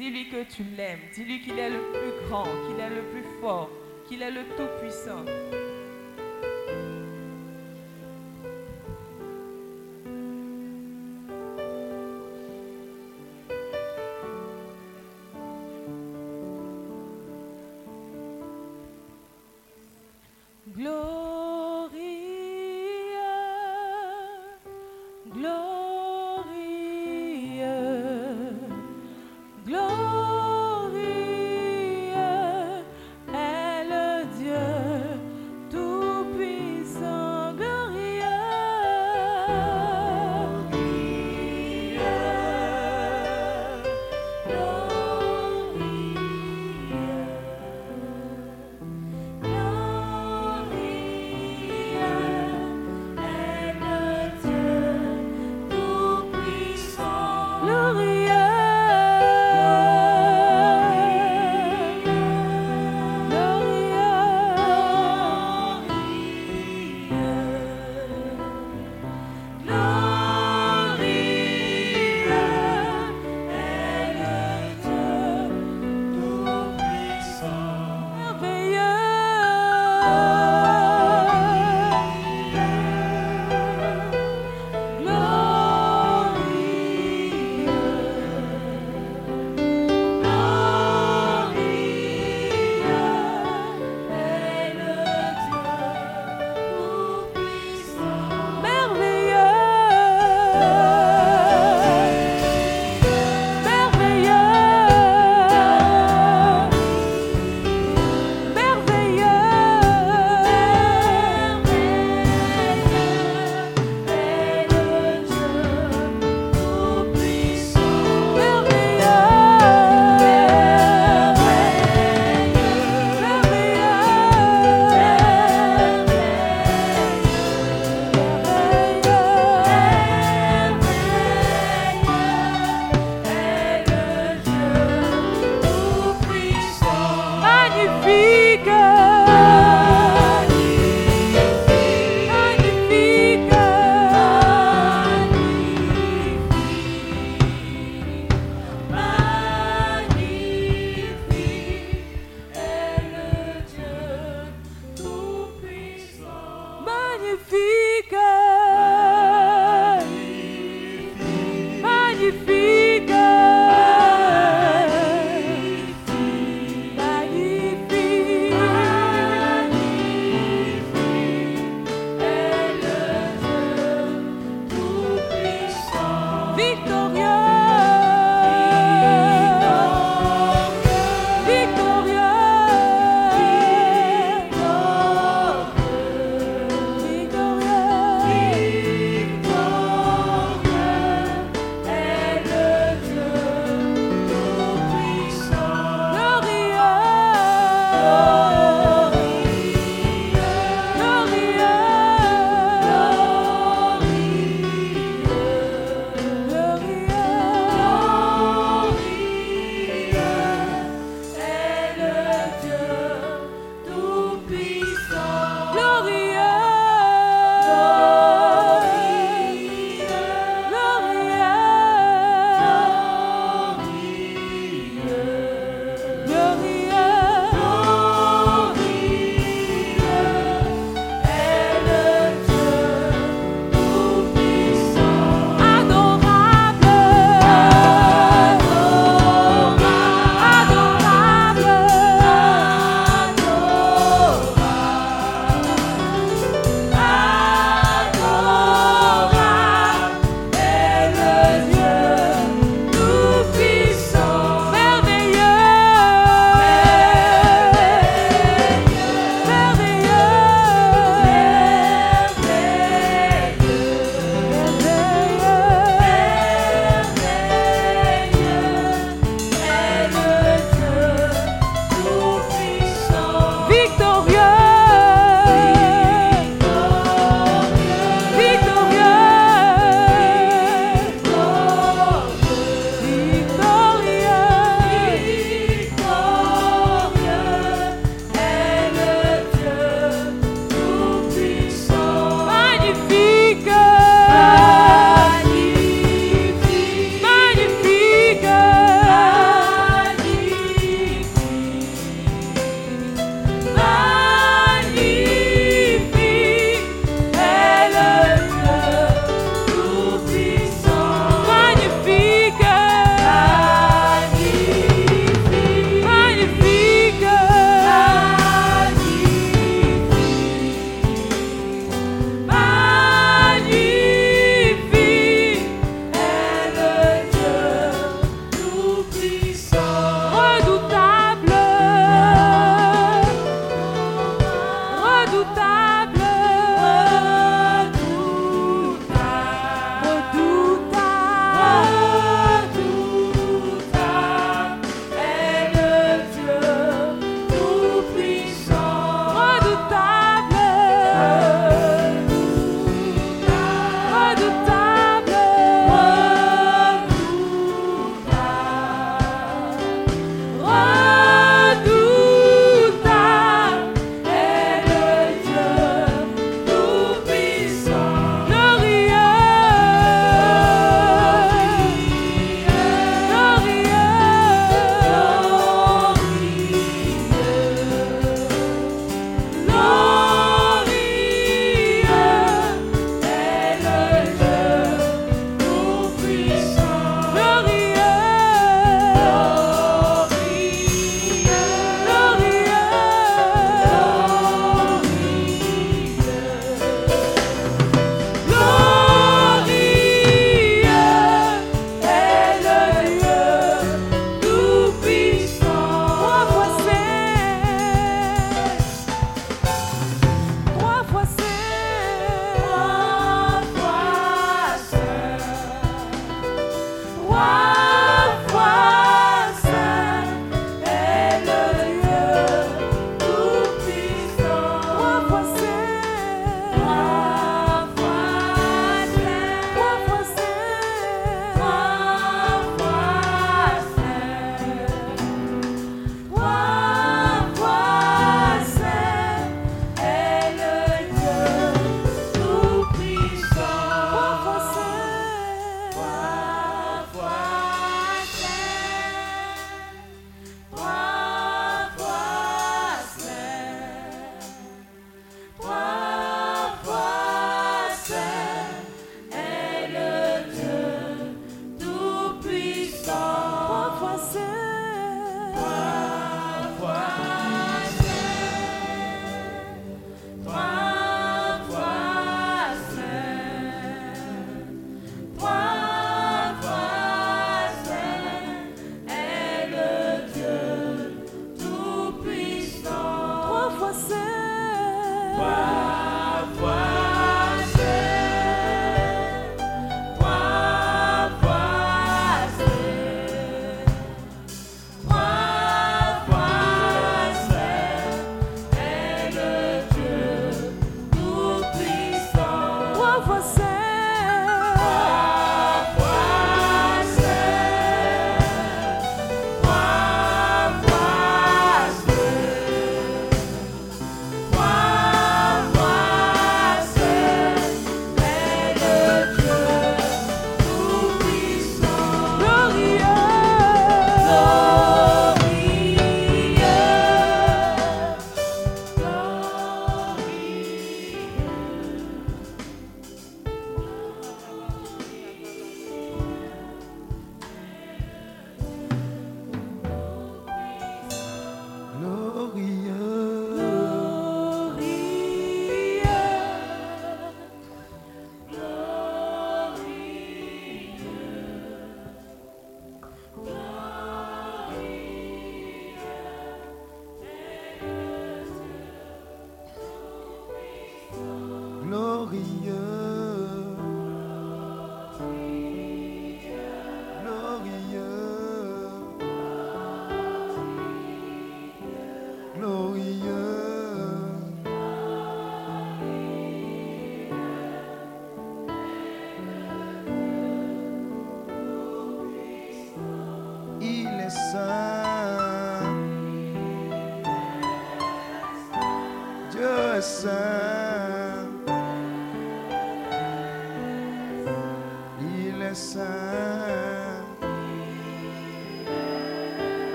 Dis-lui que tu l'aimes. Dis-lui qu'il est le plus grand, qu'il est le plus fort, qu'il est le tout-puissant.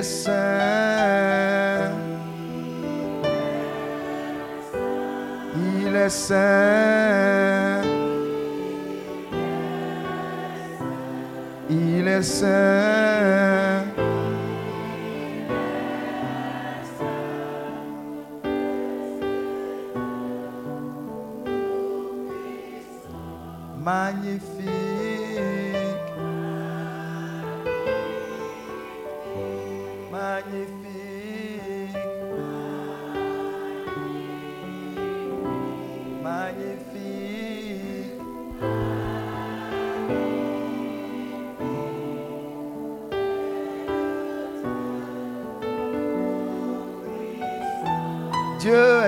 Il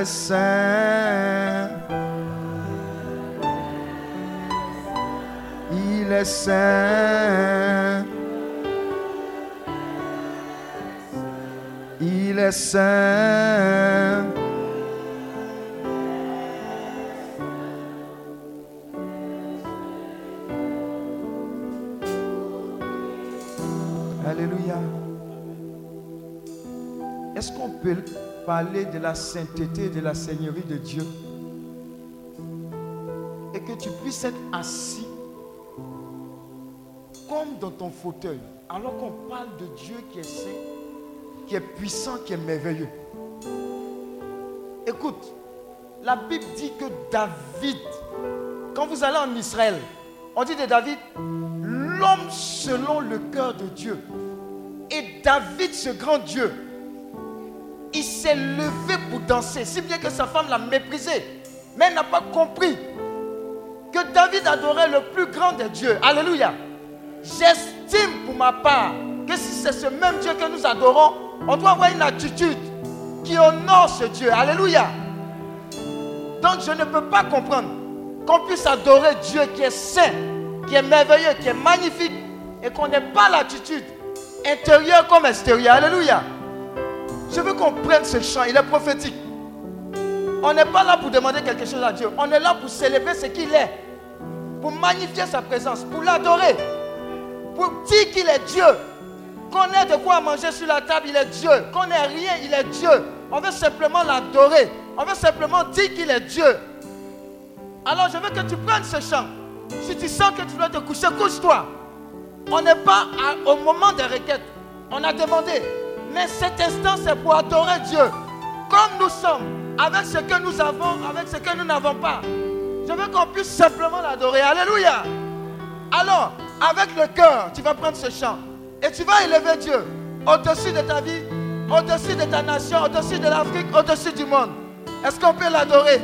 saint. Il est saint. Il est saint. Est-ce qu'on peut parler de la sainteté et de la seigneurie de Dieu et que tu puisses être assis comme dans ton fauteuil alors qu'on parle de Dieu qui est saint, qui est puissant, qui est merveilleux? Écoute, la Bible dit que David, quand vous allez en Israël, on dit de David, l'homme selon le cœur de Dieu. Et David, ce grand Dieu, s'est levé pour danser, si bien que sa femme l'a méprisé. Mais elle n'a pas compris que David adorait le plus grand des dieux. Alléluia. J'estime pour ma part que si c'est ce même Dieu que nous adorons, on doit avoir une attitude qui honore ce Dieu. Alléluia. Donc je ne peux pas comprendre qu'on puisse adorer Dieu qui est saint, qui est merveilleux, qui est magnifique, et qu'on n'ait pas l'attitude intérieure comme extérieure. Alléluia. Je veux qu'on prenne ce chant, il est prophétique. On n'est pas là pour demander quelque chose à Dieu. On est là pour célébrer ce qu'il est. Pour magnifier sa présence, pour l'adorer. Pour dire qu'il est Dieu. Qu'on ait de quoi manger sur la table, il est Dieu. Qu'on ait rien, il est Dieu. On veut simplement l'adorer. On veut simplement dire qu'il est Dieu. Alors je veux que tu prennes ce chant. Si tu sens que tu dois te coucher, couche-toi. On n'est pas au moment des requêtes. On a demandé. Mais cet instant, c'est pour adorer Dieu. Comme nous sommes, avec ce que nous avons, avec ce que nous n'avons pas. Je veux qu'on puisse simplement l'adorer. Alléluia. Alors, avec le cœur, tu vas prendre ce chant. Et tu vas élever Dieu au-dessus de ta vie, au-dessus de ta nation, au-dessus de l'Afrique, au-dessus du monde. Est-ce qu'on peut l'adorer?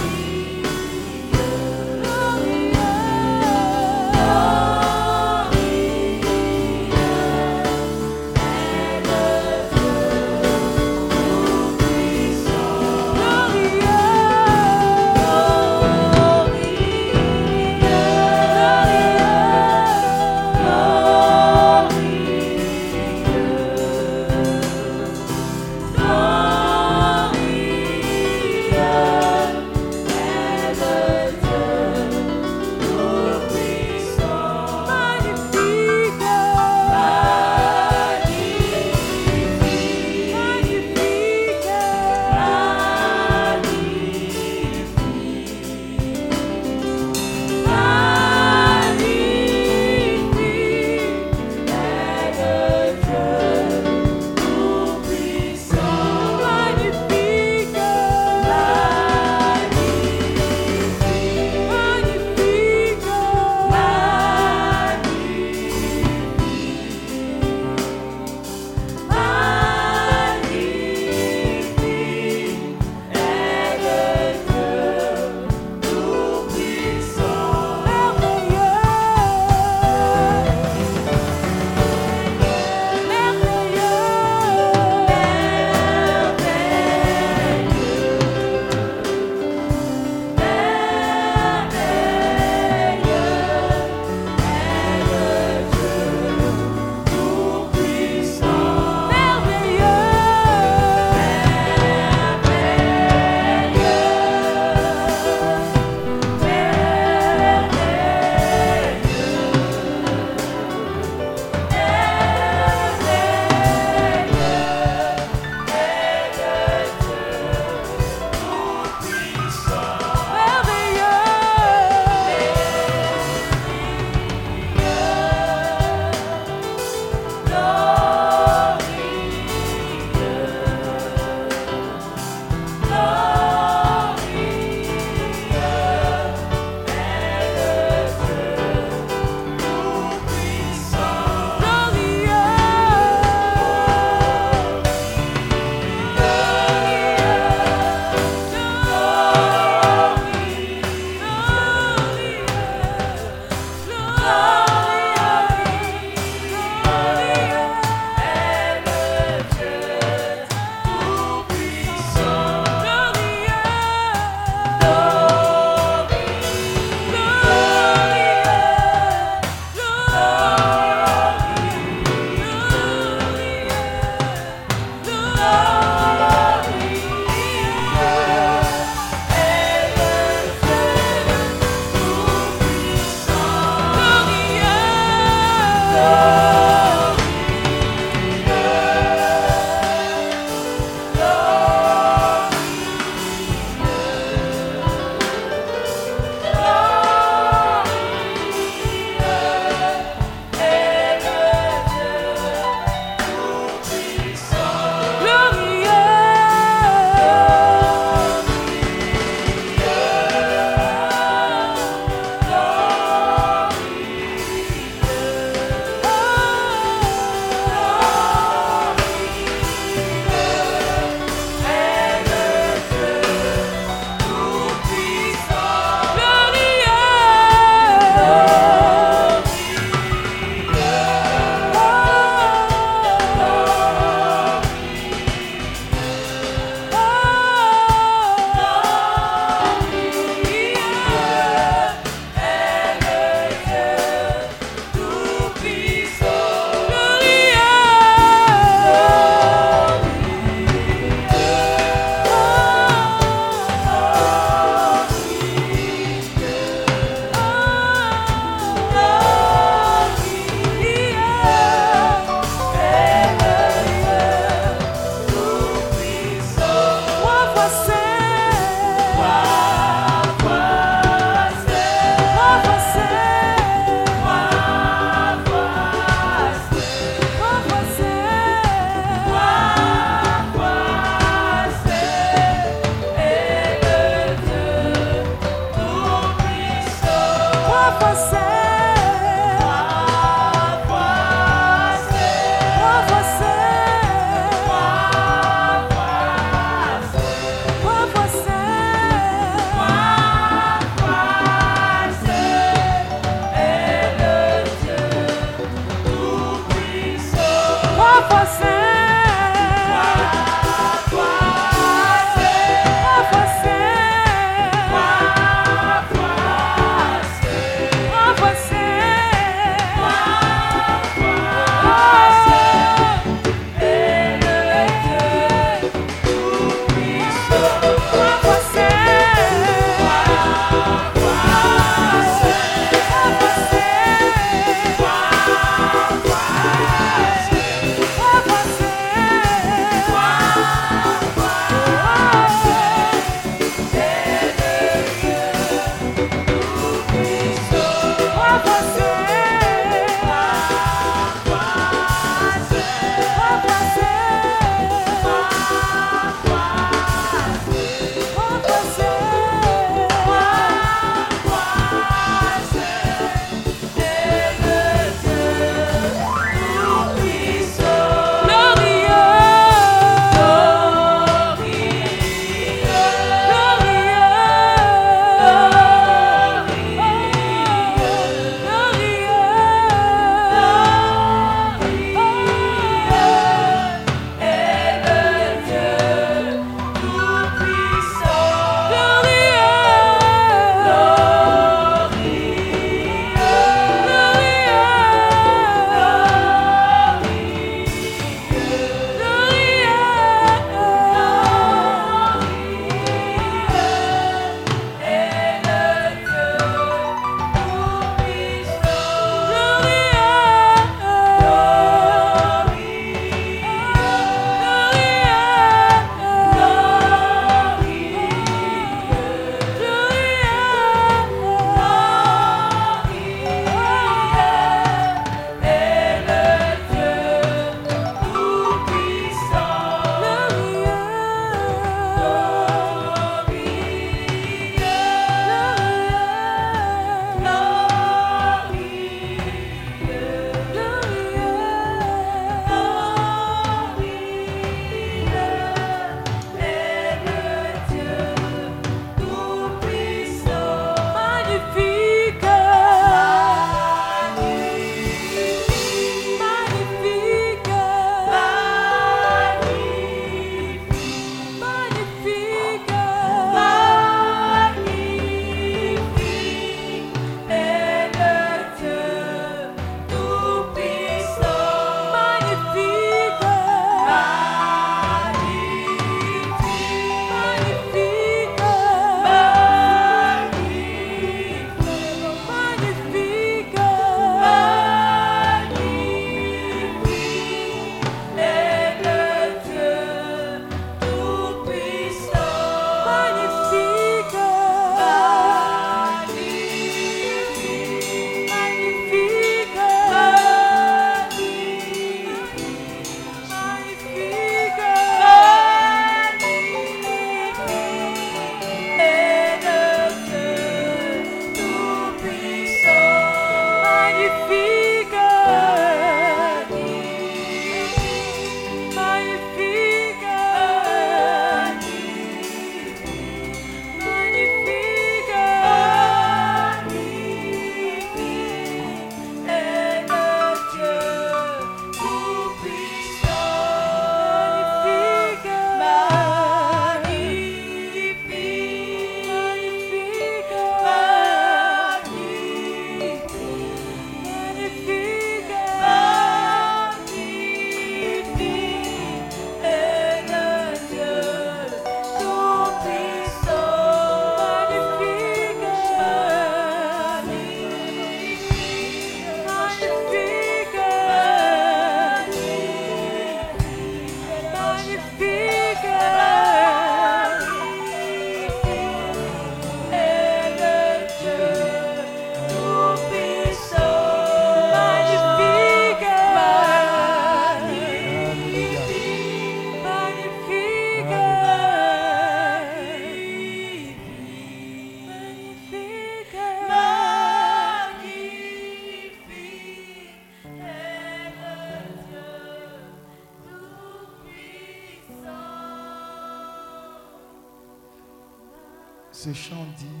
Ce chant dit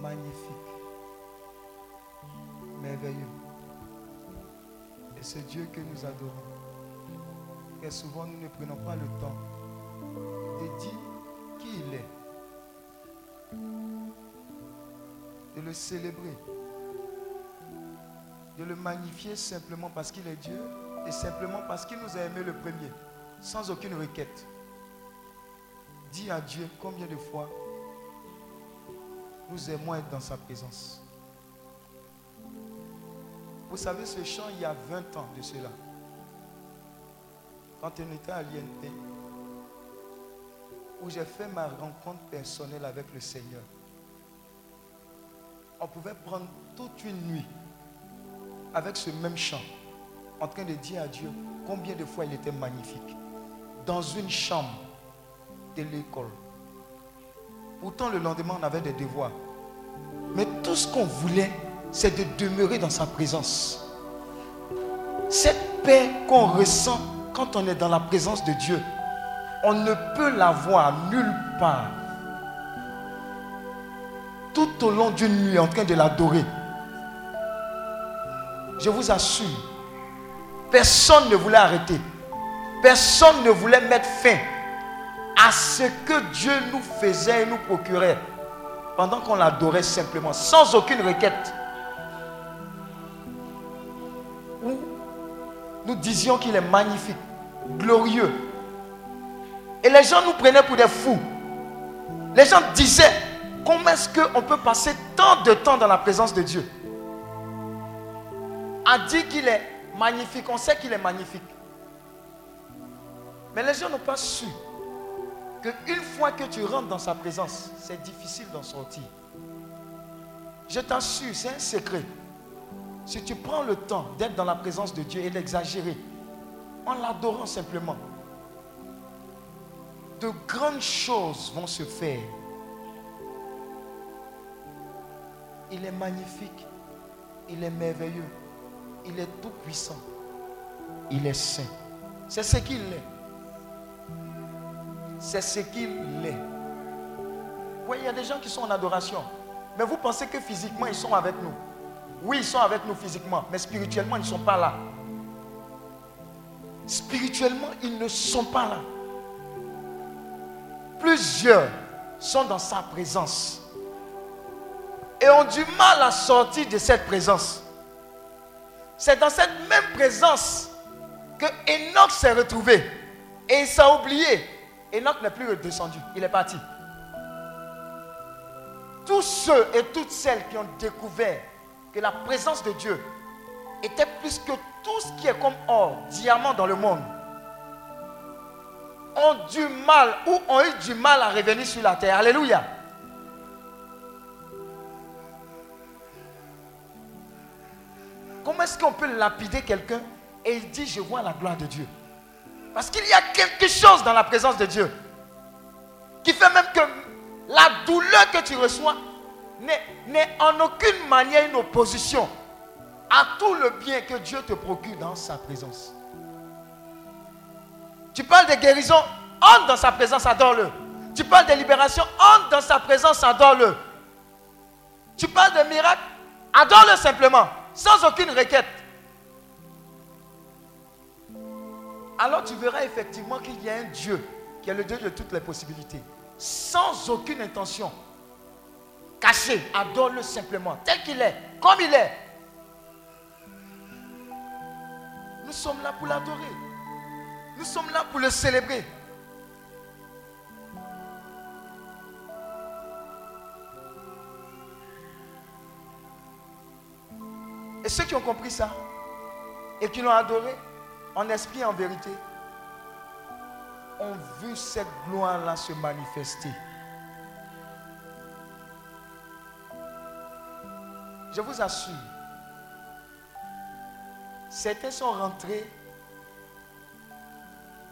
magnifique, merveilleux Et c'est Dieu que nous adorons. Et souvent, nous ne prenons pas le temps de dire qui il est. De le célébrer. De le magnifier simplement parce qu'il est Dieu et simplement parce qu'il nous a aimé le premier, sans aucune requête. Dis à Dieu combien de fois nous aimons être dans sa présence. Vous savez, ce chant, il y a 20 ans de cela. Quand on était à l'INP, où j'ai fait ma rencontre personnelle avec le Seigneur. On pouvait prendre toute une nuit avec ce même chant, en train de dire à Dieu combien de fois il était magnifique. Dans une chambre de l'école. Pourtant, le lendemain, on avait des devoirs. Mais tout ce qu'on voulait, c'est de demeurer dans sa présence. Cette paix qu'on ressent quand on est dans la présence de Dieu, on ne peut la voir nulle part. Tout au long d'une nuit en train de l'adorer. Je vous assure, personne ne voulait arrêter. Personne ne voulait mettre fin à ce que Dieu nous faisait et nous procurait pendant qu'on l'adorait simplement, sans aucune requête. nous disions qu'il est magnifique, glorieux. Et les gens nous prenaient pour des fous. Les gens disaient, comment est-ce qu'on peut passer tant de temps dans la présence de Dieu? A dit qu'il est magnifique, on sait qu'il est magnifique. Mais les gens n'ont pas su qu'une fois que tu rentres dans sa présence, c'est difficile d'en sortir. Je t'assure, c'est un secret. Si tu prends le temps d'être dans la présence de Dieu et d'exagérer, en l'adorant simplement, de grandes choses vont se faire. Il est magnifique, il est merveilleux, il est tout puissant, il est saint. C'est ce qu'il est. C'est ce qu'il est. Oui, il y a des gens qui sont en adoration. Mais vous pensez que physiquement, ils sont avec nous? Oui, ils sont avec nous physiquement, mais spirituellement, ils ne sont pas là. Spirituellement, ils ne sont pas là. Plusieurs sont dans sa présence et ont du mal à sortir de cette présence. C'est dans cette même présence que Enoch s'est retrouvé et il s'est oublié Enoch n'est plus redescendu, il est parti. Tous ceux et toutes celles qui ont découvert que la présence de Dieu était plus que tout ce qui est comme or, diamant dans le monde, ont du mal ou ont eu du mal à revenir sur la terre. Alléluia. Comment est-ce qu'on peut lapider quelqu'un? Et il dit, je vois la gloire de Dieu parce qu'il y a quelque chose dans la présence de Dieu qui fait même que la douleur que tu reçois n'est en aucune manière une opposition à tout le bien que Dieu te procure dans sa présence. Tu parles de guérison, entre dans sa présence, adore-le. Tu parles de libération, entre dans sa présence, adore-le. Tu parles de miracle, adore-le simplement, sans aucune requête. Alors tu verras effectivement qu'il y a un Dieu qui est le Dieu de toutes les possibilités, sans aucune intention. Caché, adore-le simplement, tel qu'il est, comme il est. Nous sommes là pour l'adorer. Nous sommes là pour le célébrer. Et ceux qui ont compris ça et qui l'ont adoré, en esprit en vérité, ont vu cette gloire-là se manifester. Je vous assure, certains sont rentrés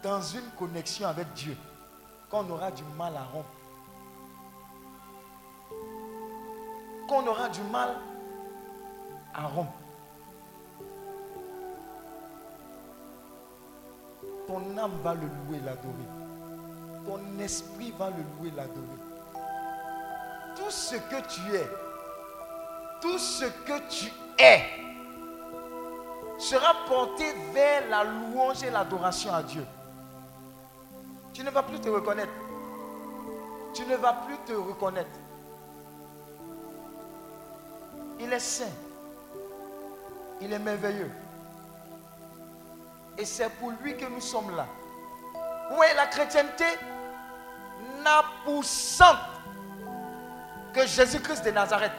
dans une connexion avec Dieu qu'on aura du mal à rompre. Qu'on aura du mal à rompre. Ton âme va le louer, l'adorer. Ton esprit va le louer, l'adorer. Tout ce que tu es, tout ce que tu es, sera porté vers la louange et l'adoration à Dieu. Tu ne vas plus te reconnaître. Tu ne vas plus te reconnaître. Il est saint. Il est merveilleux. Et c'est pour lui que nous sommes là. Oui, la chrétienté n'a pour centre que Jésus-Christ de Nazareth.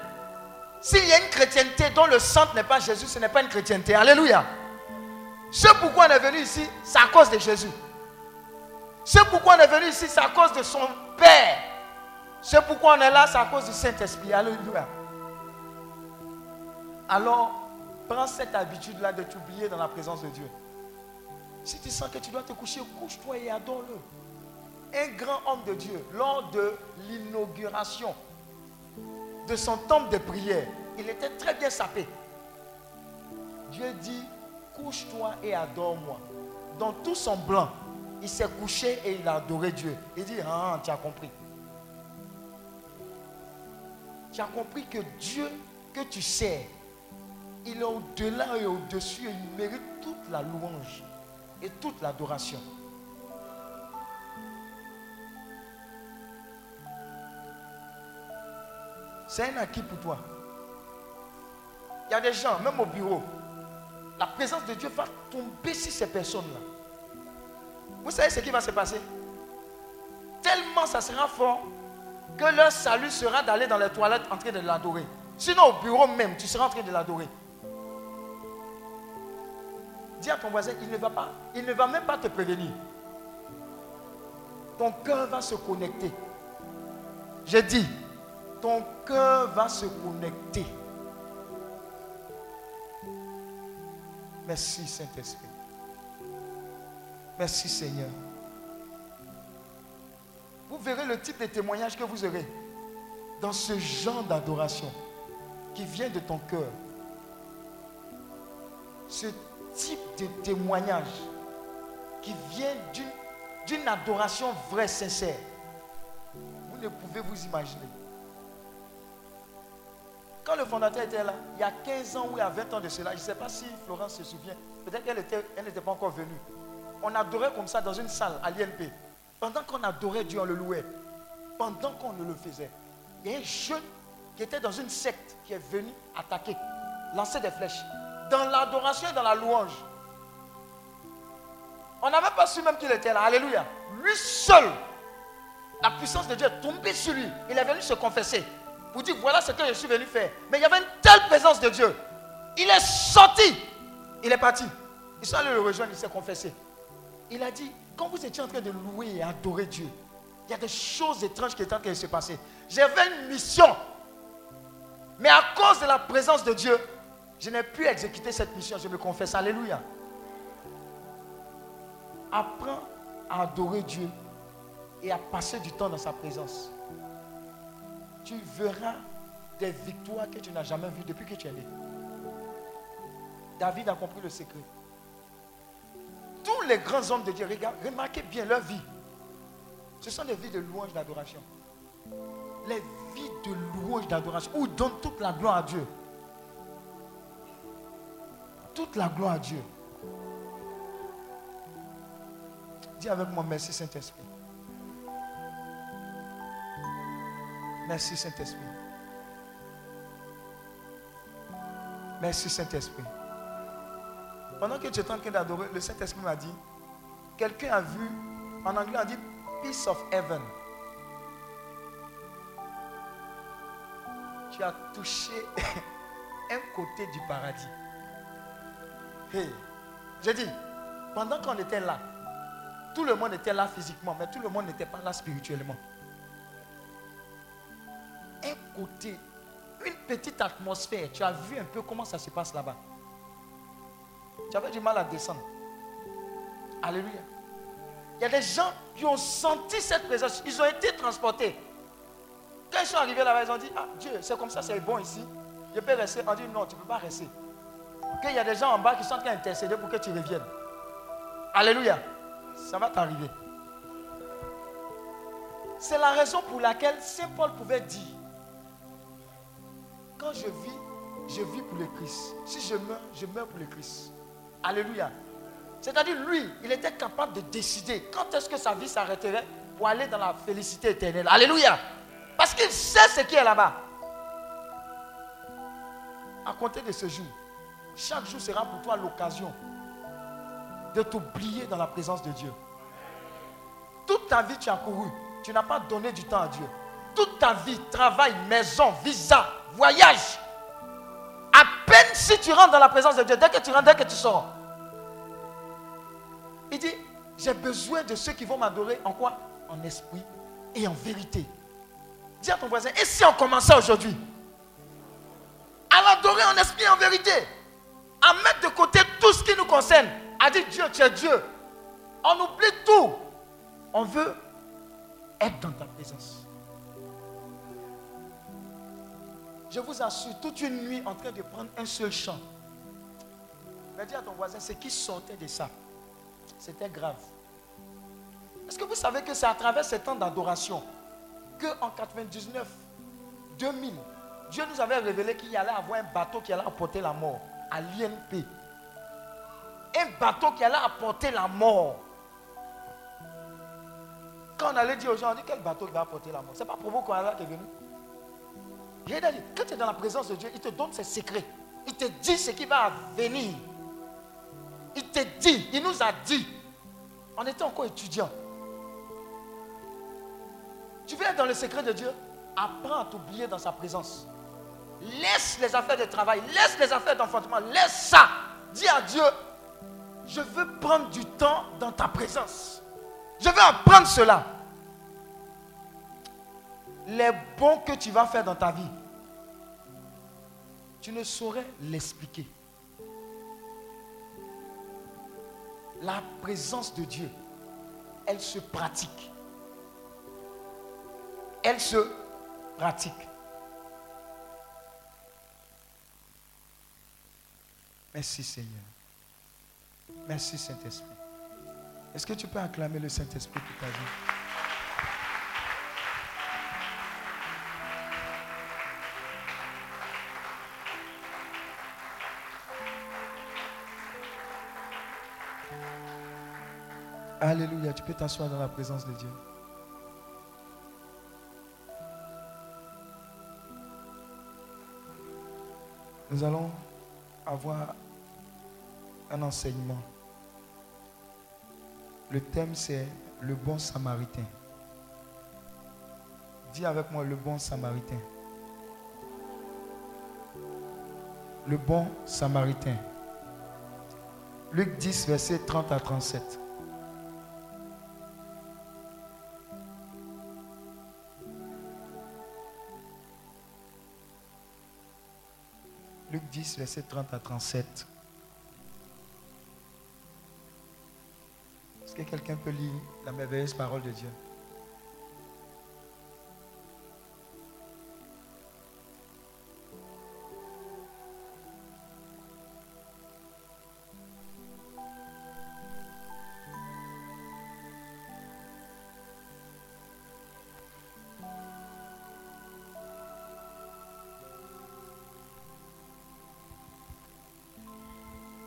S'il y a une chrétienté dont le centre n'est pas Jésus, ce n'est pas une chrétienté. Alléluia. Ce pourquoi on est venu ici, c'est à cause de Jésus. Ce pourquoi on est venu ici, c'est à cause de son Père. Ce pourquoi on est là, c'est à cause du Saint-Esprit. Alléluia. Alors, prends cette habitude-là de t'oublier dans la présence de Dieu. Si tu sens que tu dois te coucher, couche-toi et adore-le. Un grand homme de Dieu, lors de l'inauguration de son temple de prière, il était très bien sapé. Dieu dit, couche-toi et adore-moi. Dans tout son blanc, il s'est couché et il a adoré Dieu. Il dit, ah, tu as compris. Tu as compris que Dieu que tu sais, il est au-delà et au-dessus et il mérite toute la louange et toute l'adoration. C'est un acquis pour toi. Il y a des gens, même au bureau, la présence de Dieu va tomber sur ces personnes-là. Vous savez ce qui va se passer? Tellement ça sera fort que leur salut sera d'aller dans les toilettes en train de l'adorer. Sinon, au bureau même, tu seras en train de l'adorer. Dis à ton voisin, il ne va pas, il ne va même pas te prévenir. Ton cœur va se connecter. J'ai dit, ton cœur va se connecter. Merci Saint-Esprit. Merci Seigneur. Vous verrez le type de témoignage que vous aurez dans ce genre d'adoration qui vient de ton cœur. Type de témoignage qui vient d'une adoration vraie, sincère. Vous ne pouvez vous imaginer. Quand le fondateur était là, il y a 15 ans ou il y a 20 ans de cela, je ne sais pas si Florence se souvient, peut-être qu'elle n'était elle pas encore venue. On adorait comme ça dans une salle à l'INP. Pendant qu'on adorait Dieu, on le louait. Pendant qu'on le faisait, il y a un jeune qui était dans une secte qui est venu attaquer, lancer des flèches. Dans l'adoration et dans la louange. On n'avait pas su même qu'il était là. Alléluia. Lui seul, la puissance de Dieu est tombée sur lui. Il est venu se confesser pour dire voilà ce que je suis venu faire. Mais il y avait une telle présence de Dieu. Il est sorti. Il est parti. Il sont allés le rejoindre, il s'est confessé. Il a dit, quand vous étiez en train de louer et adorer Dieu, il y a des choses étranges qui étaient en train de se passer. J'avais une mission. Mais à cause de la présence de Dieu, je n'ai pu exécuter cette mission. Je me confesse. Alléluia. Apprends à adorer Dieu et à passer du temps dans sa présence tu verras des victoires que tu n'as jamais vues depuis que tu es né. David a compris le secret. Tous les grands hommes de Dieu, remarquez bien leur vie. Ce sont des vies de louange d'adoration. Les vies de louange d'adoration où ils donnent toute la gloire à Dieu. Toute la gloire à Dieu. Dis avec moi merci Saint-Esprit. Merci Saint-Esprit. Merci Saint-Esprit. Pendant que tu es en train d'adorer, le Saint-Esprit m'a dit, quelqu'un a vu, en anglais on dit Peace of Heaven. Tu as touché un côté du paradis. Hey, j'ai dit, pendant qu'on était là, tout le monde était là physiquement, mais tout le monde n'était pas là spirituellement un côté, une petite atmosphère. Tu as vu un peu comment ça se passe là-bas. Tu avais du mal à descendre. Alléluia. Il y a des gens qui ont senti cette présence. Ils ont été transportés. Quand ils sont arrivés là-bas, ils ont dit, ah Dieu, c'est comme ça, c'est bon ici. Je peux rester. On dit, non, tu ne peux pas rester. Il y a des gens en bas qui sont en train d'intercéder pour que tu reviennes. Alléluia. Ça va t'arriver. C'est la raison pour laquelle Saint Paul pouvait dire, quand je vis, je vis pour le Christ. Si je meurs, je meurs pour le Christ. Alléluia. C'est-à-dire, lui, il était capable de décider quand est-ce que sa vie s'arrêterait pour aller dans la félicité éternelle. Alléluia. Parce qu'il sait ce qui est là-bas. À compter de ce jour, chaque jour sera pour toi l'occasion de t'oublier dans la présence de Dieu. Toute ta vie, tu as couru. Tu n'as pas donné du temps à Dieu. Toute ta vie, travail, maison, visa, voyage. À peine si tu rentres dans la présence de Dieu, dès que tu rentres, dès que tu sors. Il dit, j'ai besoin de ceux qui vont m'adorer en quoi? En esprit et en vérité. Dis à ton voisin, et si on commençait aujourd'hui À l'adorer en esprit et en vérité? À mettre de côté tout ce qui nous concerne. À dire, Dieu, tu es Dieu. On oublie tout. On veut être dans ta présence. Je vous assure, toute une nuit en train de prendre un seul chant. Mais dis à ton voisin, ce qui sortait de ça, c'était grave. Est-ce que vous savez que c'est à travers ces temps d'adoration que en 99, 2000, Dieu nous avait révélé qu'il allait avoir un bateau qui allait apporter la mort à l'INP. Un bateau qui allait apporter la mort. Quand on allait dire aux gens, on dit quel bateau va apporter la mort? Ce n'est pas pour vous qu'on qui est venu. J'ai quand tu es dans la présence de Dieu, il te donne ses secrets. Il te dit ce qui va venir. Il te dit, il nous a dit. On était encore étudiants. Tu veux être dans le secret de Dieu? Apprends à t'oublier dans sa présence. Laisse les affaires de travail, laisse les affaires d'enfantement, laisse ça. Dis à Dieu, je veux prendre du temps dans ta présence. Je veux apprendre cela. Les bons que tu vas faire dans ta vie, tu ne saurais l'expliquer. La présence de Dieu, elle se pratique. Elle se pratique. Merci Seigneur. Merci Saint-Esprit. Est-ce que tu peux acclamer le Saint-Esprit pour ta vie Alléluia, tu peux t'asseoir dans la présence de Dieu. Nous allons avoir un enseignement. Le thème c'est le bon samaritain. Dis avec moi le bon samaritain. Le bon samaritain. Luc 10, verset 30 à 37. Luc 10, verset 30 à 37. Est-ce que quelqu'un peut lire la merveilleuse parole de Dieu?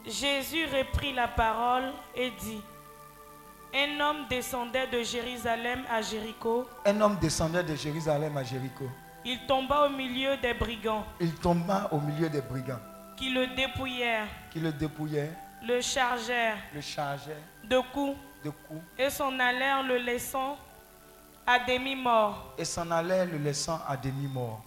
Jésus reprit la parole et dit, un homme descendait de Jérusalem à Jéricho. Un homme descendait de Jérusalem à Jéricho. Il tomba au milieu des brigands. Il tomba au milieu des brigands. Qui le dépouillèrent. Qui le dépouillèrent. Le chargèrent. Le chargèrent. De coups. De coups. Et s'en allèrent le laissant à demi-mort. Et s'en allèrent le laissant à demi-mort.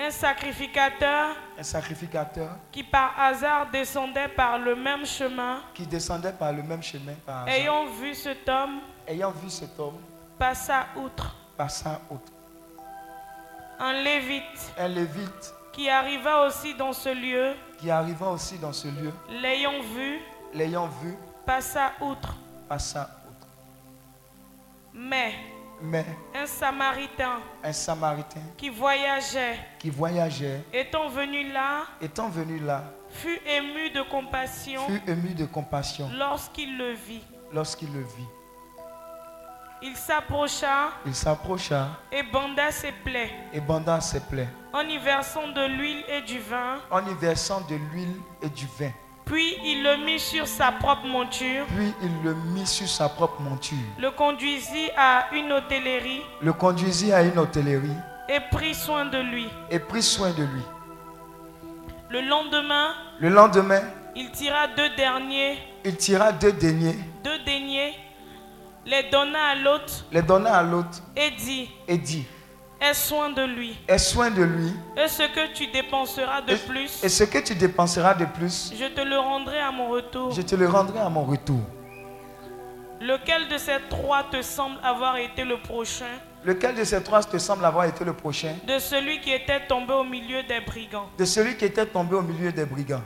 Un sacrificateur. Un sacrificateur. Qui par hasard descendait par le même chemin. Qui descendait par le même chemin par hasard. Ayant vu cet homme. Ayant vu cet homme. Passa outre. Passa outre. Un lévite. Un lévite. Qui arriva aussi dans ce lieu. Qui arriva aussi dans ce lieu. L'ayant vu. L'ayant vu. Passa outre. Passa outre. Mais mais un samaritain, un samaritain qui voyageait, qui voyageait, étant venu là, étant venu là, fut ému de compassion, fut ému de compassion lorsqu'il le vit. Lorsqu'il le vit. Il s'approcha, il s'approcha et banda ses plaies, et banda ses plaies, en y versant de l'huile et du vin, en y versant de l'huile et du vin. Puis il le mit sur sa propre monture, Puis il le mit sur sa propre monture, le conduisit à une hôtellerie. Le conduisit à une hôtellerie. Et prit soin de lui. et prit soin de lui. Le lendemain, Le lendemain, il tira deux derniers, il tira deux deniers, deux deniers, les donna à l'autre les donna à l'autre et dit et dit Aie soin de lui. Aie soin de lui, Et ce que tu dépenseras de et, plus, et ce que tu dépenseras de plus, je te le rendrai à mon retour. je te le rendrai à mon retour. Lequel de ces trois te semble avoir été le prochain? Lequel de ces trois te semble avoir été le prochain? De celui qui était tombé au milieu des brigands De celui qui était tombé au milieu des brigands.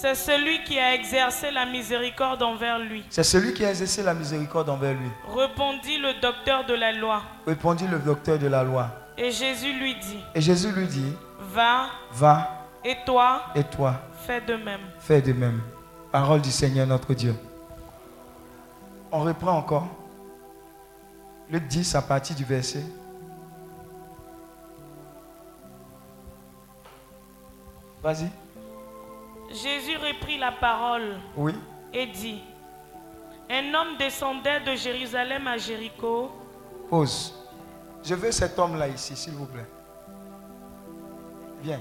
C'est celui qui a exercé la miséricorde envers lui, C'est celui qui a exercé la miséricorde envers lui, répondit le docteur de la loi. répondit le docteur de la loi. Et Jésus lui dit, Et Jésus lui dit, va, va et toi, et toi, fais de même. fais de même. Parole du Seigneur notre Dieu. On reprend encore le 10 à partir du verset. Vas-y. Jésus reprit la parole Oui. et dit, un homme descendait de Jérusalem à Jéricho Pause. Je veux cet homme-là ici, s'il vous plaît. Viens.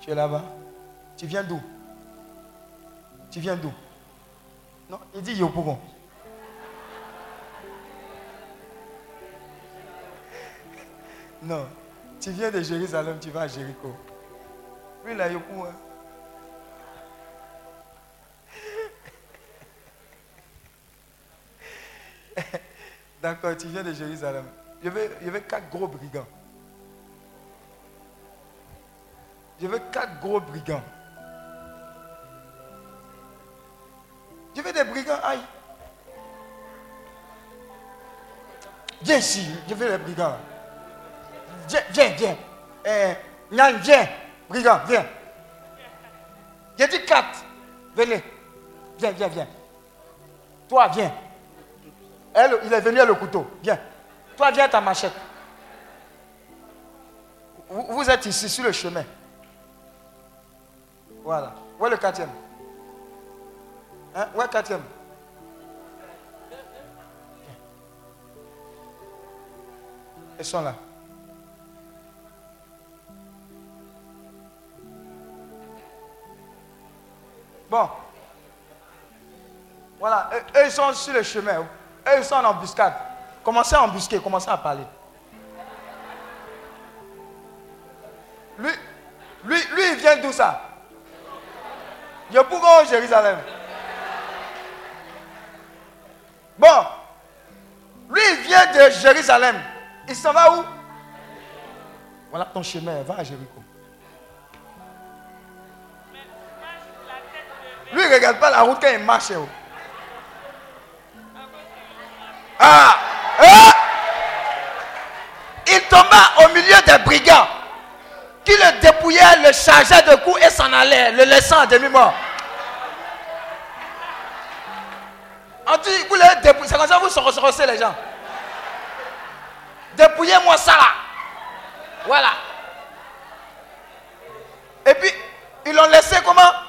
Tu es là-bas Tu viens d'où? Tu viens d'où? Non, il dit Yopougon. Non, tu viens de Jérusalem, tu vas à Jéricho. Oui, là, Yopougon. D'accord, tu viens de Jérusalem. Je veux, je veux quatre gros brigands. Je veux quatre gros brigands. Je veux des brigands, aïe. Viens ici, je veux les brigands. Viens, viens, viens. Eh, Nyan, viens. Brigand, viens. J'ai dit quatre. Venez. Viens, viens, viens. Toi, viens. Elle, il est venu à le couteau. Viens. Toi, viens ta machette. Vous, êtes ici sur le chemin. Voilà. Où est le quatrième? Hein? Où est le quatrième? Ils sont là. Bon. Voilà. Eux, ils sont sur le chemin. Eux, ils sont en embuscade. Commencez à embusquer, commencez à parler. Lui, lui, lui il vient d'où ça? Yopougon, Jérusalem? Bon. Lui, il vient de Jérusalem. Il s'en va où? Voilà ton chemin. Va à Jéricho. Il ne regarde pas la route quand il marche. oh. Ah! Ah! Il tomba au milieu des brigands qui le dépouillaient, le chargeaient de coups et s'en allaient, le laissant à demi-mort. On dit, vous les dépouillez, c'est comme ça que vous sorocez les gens. Dépouillez-moi ça là. Voilà. Et puis, ils l'ont laissé comment?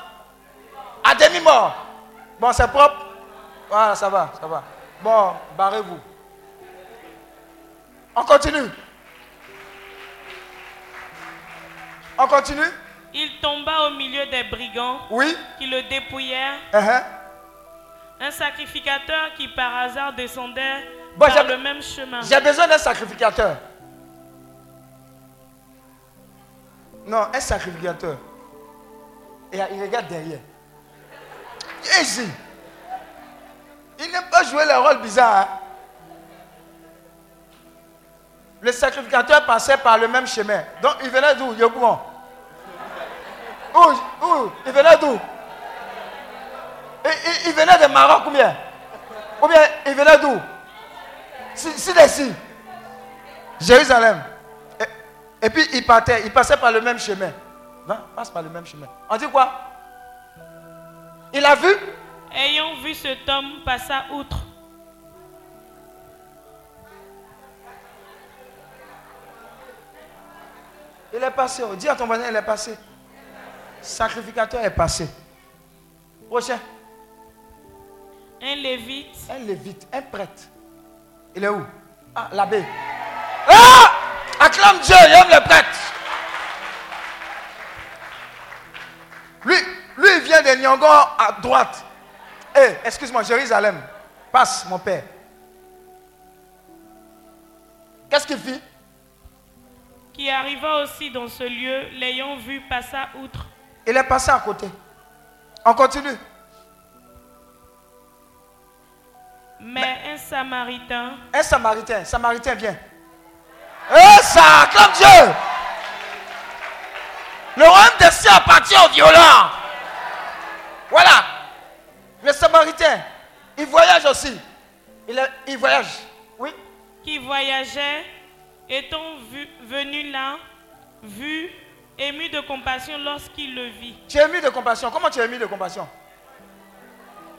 À demi-mort. Bon, c'est propre. Voilà, ça va, ça va. Bon, barrez-vous. On continue. On continue Il tomba au milieu des brigands Oui. qui le dépouillèrent. Uh-huh. Un sacrificateur qui par hasard descendait Bon, par le même chemin. J'ai besoin d'un sacrificateur. Non, un sacrificateur. Et il regarde derrière. Ici. Il n'aime pas jouer les rôles bizarres. hein. Le sacrificateur passait par le même chemin. Donc il venait d'où? Yopougon Où? Où? Il venait d'où? Il, il- venait de Maroc ou bien? Ou bien il venait d'où? Si. Jérusalem. Et, puis il partait, il passait par le même chemin. Va, passe par le même chemin. On dit quoi? Il a vu? Ayant vu cet homme passa outre. Il est passé. oh. Dis à ton voisin, il est passé. Sacrificateur est passé. Prochain. Un lévite, Un lévite, un prêtre. Il est où? Ah, l'abbé. Ah Acclame Dieu, il aime les prêtres. Lui, lui, il vient de Nyongo à droite. Eh, excuse-moi, Jérusalem. Passe, mon père. Qu'est-ce qu'il fit qui arriva aussi dans ce lieu, l'ayant vu, passa outre. Il est passé à côté. On continue. Mais un samaritain, Un samaritain, samaritain vient. Eh, ça, acclame Dieu. Le royaume des cieux appartient aux violents. Voilà. Le samaritain, il voyage aussi. Il, voyage. Oui. qui voyageait, étant vu- venu là, vu, ému de compassion lorsqu'il le vit. Tu es ému de compassion. Comment tu es ému de compassion?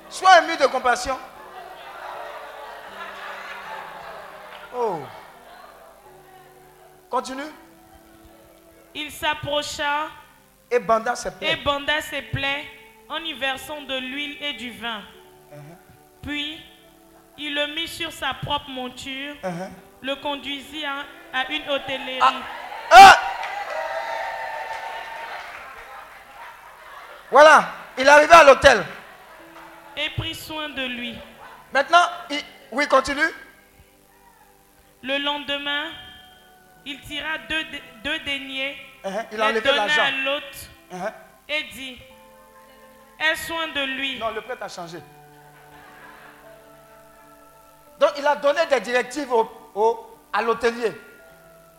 Sois ému de compassion. Oh. Continue. Il s'approcha Et banda ses et plaies. banda ses plaies en y versant de l'huile et du vin. Puis, il le mit sur sa propre monture, Uh-huh. le conduisit à, à une hôtellerie Ah Voilà, il est arrivé à l'hôtel. et prit soin de lui. Maintenant, il- oui, continue. Le lendemain, il tira deux, deniers, Uh-huh, Il a les donna l'argent. à Uh-huh. et dit, aie soin de lui. Non, le prêtre a changé. Donc, il a donné des directives au, au- à l'hôtelier.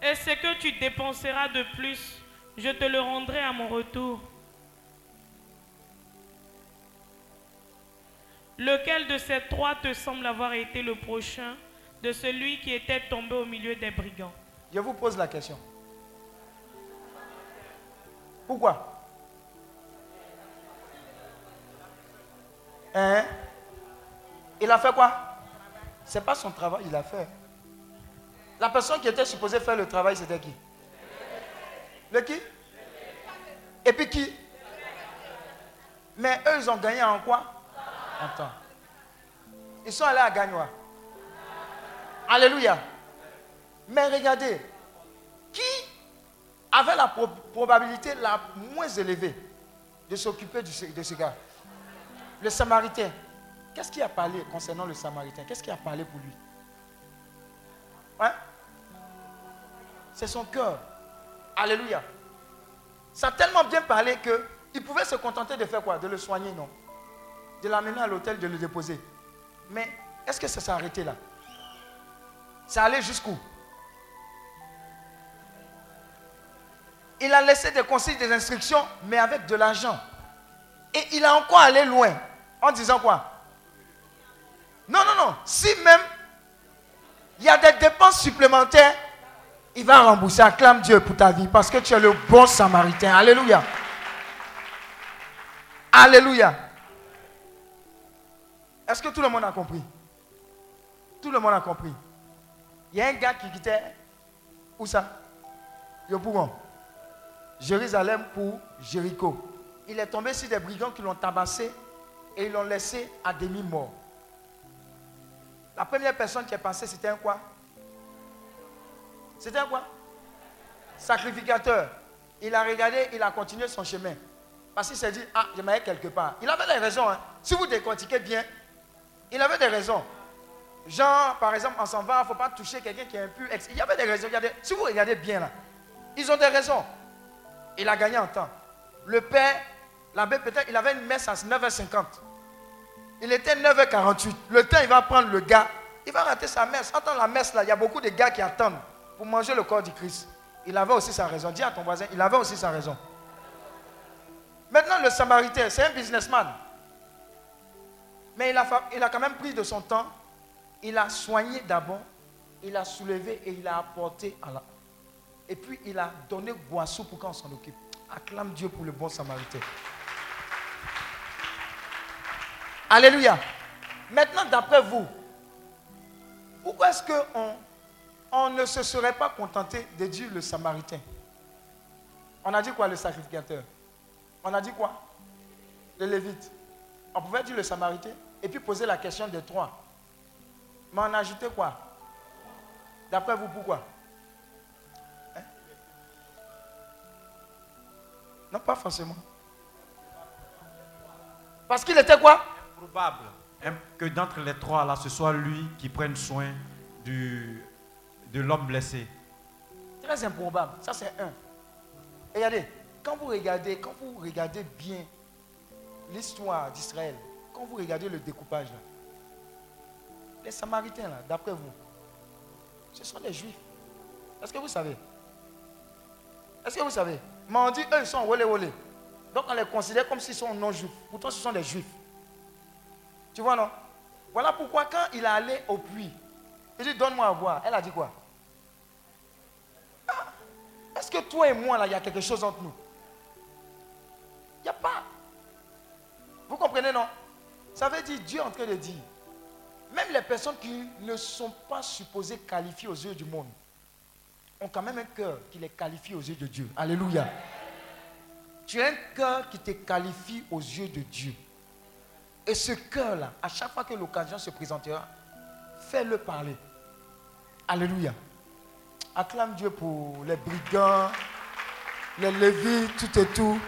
Et ce que tu dépenseras de plus, je te le rendrai à mon retour. Lequel de ces trois te semble avoir été le prochain de celui qui était tombé au milieu des brigands? Je vous pose la question. Pourquoi? Hein? Il a fait quoi? C'est pas son travail, il a fait. La personne qui était supposée faire le travail, c'était qui? Le qui? Et puis qui? Mais eux, ils ont gagné en quoi? En temps. Ils sont allés à Gagnoa. Alléluia. Mais regardez, qui avait la pro- probabilité la moins élevée de s'occuper de ce gars? Le Samaritain. Qu'est-ce qui a parlé concernant le Samaritain? Qu'est-ce qui a parlé pour lui? Hein? C'est son cœur. Alléluia. Ça a tellement bien parlé que il pouvait se contenter de faire quoi? De le soigner, non? De l'amener à l'hôtel, de le déposer. Mais est-ce que ça s'est arrêté là? Ça allait jusqu'où? Il a laissé des conseils, des instructions, mais avec de l'argent. Et il a encore allé loin en disant quoi? Non, non, non. Si même il y a des dépenses supplémentaires, il va rembourser. Acclame Dieu pour ta vie parce que tu es le bon samaritain. Alléluia. Alléluia. Est-ce que tout le monde a compris? Tout le monde a compris. Il y a un gars qui quittait. Où ça? Yopougon. Jérusalem pour Jéricho. Il est tombé sur des brigands qui l'ont tabassé et ils l'ont laissé à demi-mort. La première personne qui est passée, c'était un quoi? C'était un quoi? Sacrificateur. Il a regardé, il a continué son chemin. Parce qu'il s'est dit, ah, je m'allais quelque part. Il avait des raisons. hein. Si vous décortiquez bien, il avait des raisons. Genre, par exemple, on s'en va, il ne faut pas toucher quelqu'un qui est impur. Il y avait des raisons. Si vous regardez bien là, ils ont des raisons. Il a gagné en temps. Le père, l'abbé, peut-être, il avait une messe à 9h50. Il était 9h48. Le temps, il va prendre le gars. Il va rater sa messe. Entends la messe là, il y a beaucoup de gars qui attendent pour manger le corps du Christ. Il avait aussi sa raison. Dis à ton voisin, il avait aussi sa raison. Maintenant, le Samaritain, c'est un businessman. Mais il a, quand même pris de son temps. Il a soigné d'abord. Il a soulevé et il a apporté à la. Et puis il a donné boisson pour qu'on s'en occupe. Acclame Dieu pour le bon Samaritain. Alléluia. Maintenant, d'après vous, pourquoi est-ce qu'on on ne se serait pas contenté de dire le Samaritain? On a dit quoi le sacrificateur? On a dit quoi? Le lévite. On pouvait dire le samaritain et puis poser la question de trois. Mais on a ajouté quoi? D'après vous, pourquoi? Hein? Non, pas forcément. Parce qu'il était quoi? Probable que d'entre les trois là, ce soit lui qui prenne soin du, de l'homme blessé. Très improbable. Ça, c'est un. regardez, quand vous regardez, quand vous regardez bien l'histoire d'Israël, quand vous regardez le découpage, là, les Samaritains, là, d'après vous, ce sont des Juifs. Est-ce que vous savez? Est-ce que vous savez? Mais on dit, eux, ils sont wolé wolé. Donc on les considère comme s'ils sont non-juifs. Pourtant, ce sont des Juifs. Tu vois, non? Voilà pourquoi quand il est allé au puits, il dit, donne-moi à boire. Elle a dit quoi? Ah, Est-ce que toi et moi, là, il y a quelque chose entre nous? Il n'y a pas. Vous comprenez, non? Ça veut dire, Dieu est en train de dire, même les personnes qui ne sont pas supposées qualifiées aux yeux du monde ont quand même un cœur qui les qualifie aux yeux de Dieu. Alléluia. Tu as un cœur qui te qualifie aux yeux de Dieu. Et ce cœur-là, à chaque fois que l'occasion se présentera, fais-le parler. Alléluia. Acclame Dieu pour les brigands, les lévites, tout et tout.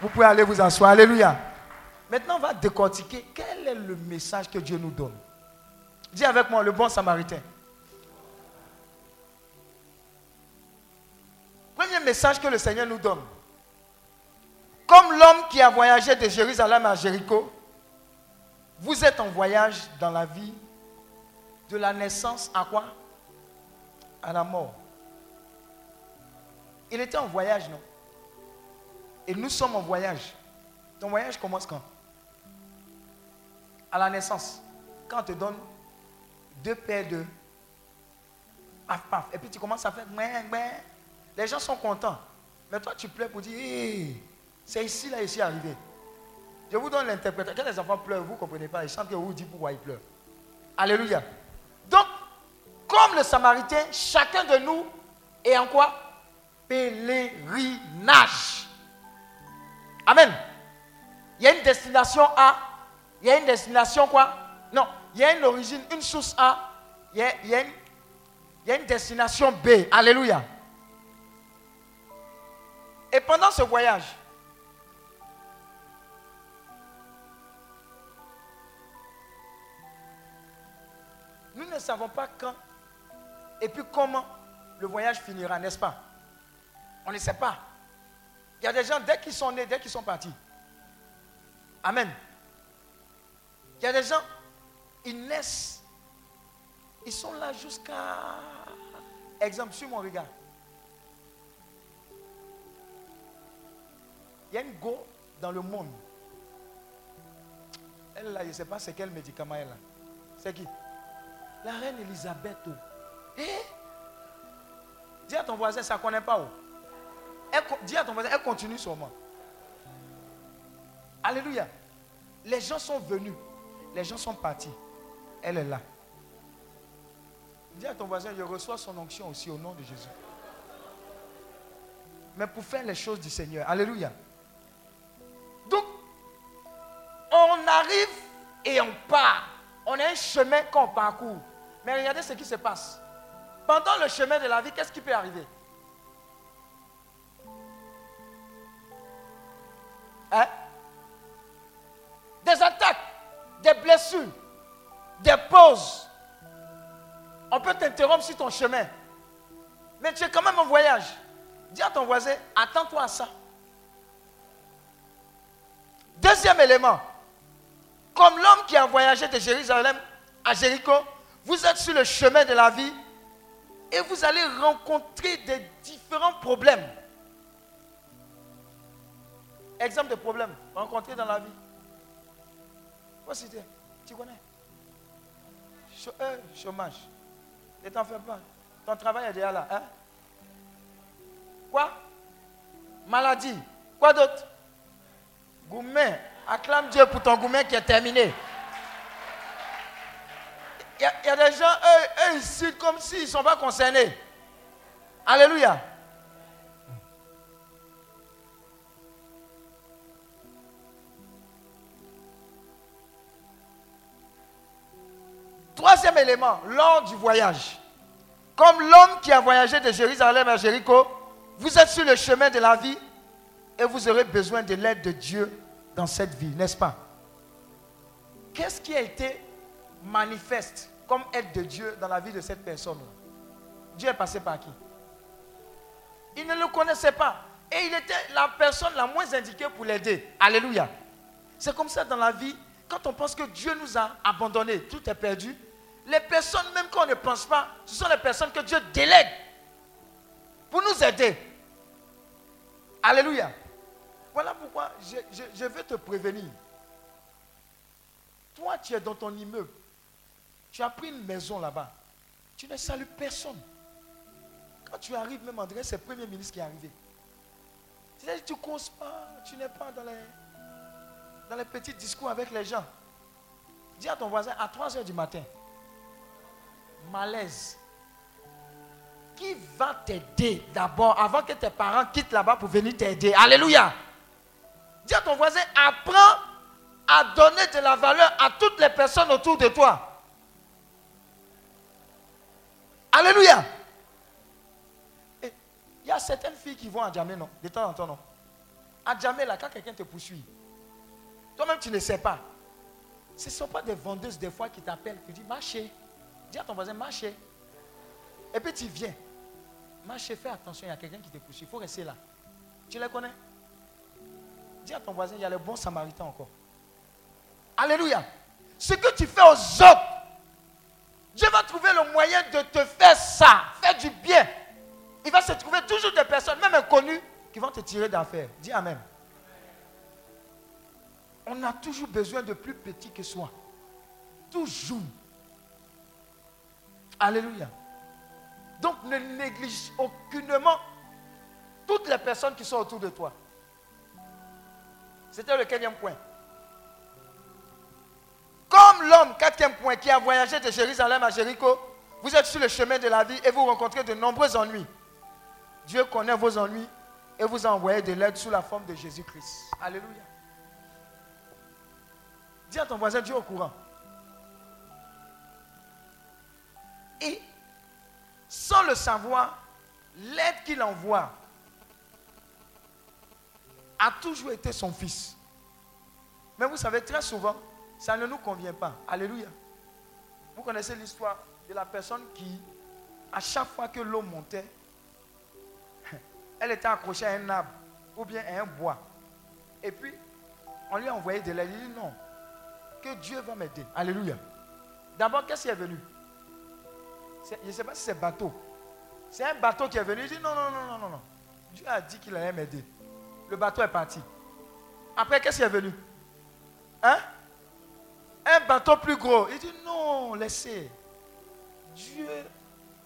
Vous pouvez aller vous asseoir. Alléluia. Maintenant, on va décortiquer quel est le message que Dieu nous donne. Dis avec moi, le bon samaritain. Premier message que le Seigneur nous donne. Comme l'homme qui a voyagé de Jérusalem à Jéricho, vous êtes en voyage dans la vie de la naissance à quoi? À la mort. Il était en voyage, non? Et nous sommes en voyage. Ton voyage commence quand? À la naissance. Quand on te donne deux paires de paf paf. Et puis tu commences à faire Les gens sont contents. Mais toi tu pleures pour dire c'est ici là ici arrivé. Je vous donne l'interprétation. Quand les enfants pleurent, vous ne comprenez pas. Ils chantent que vous dites pourquoi ils pleurent. Alléluia. Donc, comme le Samaritain, chacun de nous est en quoi? Pèlerinage. Amen. Il y a une destination A. Il y a une destination quoi? Non. Il y a une origine, une source A. Il y a une destination B. Alléluia. Et pendant ce voyage, Nous ne savons pas quand et puis comment le voyage finira, n'est-ce pas? On ne sait pas. Il y a des gens, dès qu'ils sont nés, dès qu'ils sont partis. Amen. Il y a des gens, ils naissent. Ils sont là jusqu'à... Exemple, sur mon regard. Il y a une go dans le monde. Elle, là, je ne sais pas c'est quel médicament elle a. C'est qui? La reine Elisabeth. Oh. Eh? Dis à ton voisin, ça ne connaît pas. Oh. dis à ton voisin, elle continue sûrement. Alléluia. Les gens sont venus. Les gens sont partis. Elle est là. Dis à ton voisin, je reçois son onction aussi au nom de Jésus. Mais pour faire les choses du Seigneur. Alléluia. Donc, on arrive et on part. On a un chemin qu'on parcourt. Mais regardez ce qui se passe. Pendant le chemin de la vie, qu'est-ce qui peut arriver? Hein? Des attaques, des blessures, des pauses. On peut t'interrompre sur ton chemin. Mais tu es quand même en voyage. Dis à ton voisin, attends-toi à ça. Deuxième élément. Comme l'homme qui a voyagé de Jérusalem à Jéricho, vous êtes sur le chemin de la vie et vous allez rencontrer des différents problèmes. Exemple de problèmes rencontrés dans la vie. Voici, tu connais? Euh, chômage. Ne t'en fais pas. Ton travail est déjà là. Hein? Quoi? Maladie. Quoi d'autre? Goumen. Acclame Dieu pour ton goumen qui est terminé y, a, y, a des gens, eux, eux ils citent comme s'ils ne sont pas concernés. Alléluia. Troisième élément, lors du voyage. Comme l'homme qui a voyagé de Jérusalem à Jéricho, vous êtes sur le chemin de la vie et vous aurez besoin de l'aide de Dieu dans cette vie, n'est-ce pas? Qu'est-ce qui a été manifeste comme aide de Dieu dans la vie de cette personne-là Dieu est passé par qui? Il ne le connaissait pas. Et il était la personne la moins indiquée pour l'aider. Alléluia. C'est comme ça dans la vie. Quand on pense que Dieu nous a abandonnés, tout est perdu. Les personnes, même quand on ne pense pas, ce sont les personnes que Dieu délègue pour nous aider. Alléluia. Voilà pourquoi je veux te prévenir. Toi, tu es dans ton immeuble. Tu as pris une maison là-bas. Tu ne salues personne. Quand tu arrives, même André, c'est le premier ministre qui est arrivé. Tu ne causes pas, tu n'es pas dans les, dans les petits discours avec les gens. Dis à ton voisin à 3 h du matin, malaise. Qui va t'aider d'abord avant que tes parents quittent là-bas pour venir t'aider? Alléluia. Dis à ton voisin, apprends à donner de la valeur à toutes les personnes autour de toi. Alléluia. Il y a certaines filles qui vont à Djamé, non? De temps en temps, non? À Djamé, là, quand quelqu'un te poursuit, toi-même, tu ne sais pas. Ce ne sont pas des vendeuses, des fois, qui t'appellent, qui disent, marchez. Dis à ton voisin, marchez. Et puis tu viens. Marchez, fais attention, il y a quelqu'un qui te poursuit. Il faut rester là. Tu les connais? Dis à ton voisin, il y a le bon samaritain encore. Alléluia. Ce que tu fais aux autres, Dieu va trouver le moyen de te faire ça, faire du bien. Il va se trouver toujours des personnes, même inconnues, qui vont te tirer d'affaires. Dis Amen. On a toujours besoin de plus petit que soi. Toujours. Alléluia. Donc ne néglige aucunement toutes les personnes qui sont autour de toi. C'était le quatrième point. Comme l'homme, quatrième point, qui a voyagé de Jérusalem à Jéricho, vous êtes sur le chemin de la vie et vous rencontrez de nombreux ennuis. Dieu connaît vos ennuis et vous a envoyé de l'aide sous la forme de Jésus-Christ. Alléluia. Dis à ton voisin, Dieu au courant. Et sans le savoir, l'aide qu'il envoie a toujours été son fils. Mais vous savez, très souvent, ça ne nous convient pas. Alléluia. Vous connaissez l'histoire de la personne qui, à chaque fois que l'eau montait, elle était accrochée à un arbre ou bien à un bois. Et puis, on lui a envoyé de l'aide. Il dit non, que Dieu va m'aider. Alléluia. D'abord, qu'est-ce qui est venu? Je ne sais pas si c'est bateau. C'est un bateau qui est venu. Il dit non, non, non, non, non, non. Dieu a dit qu'il allait m'aider. Le bateau est parti. Après, qu'est-ce qui est venu? Hein? Un bateau plus gros. Il dit non, laissez. Dieu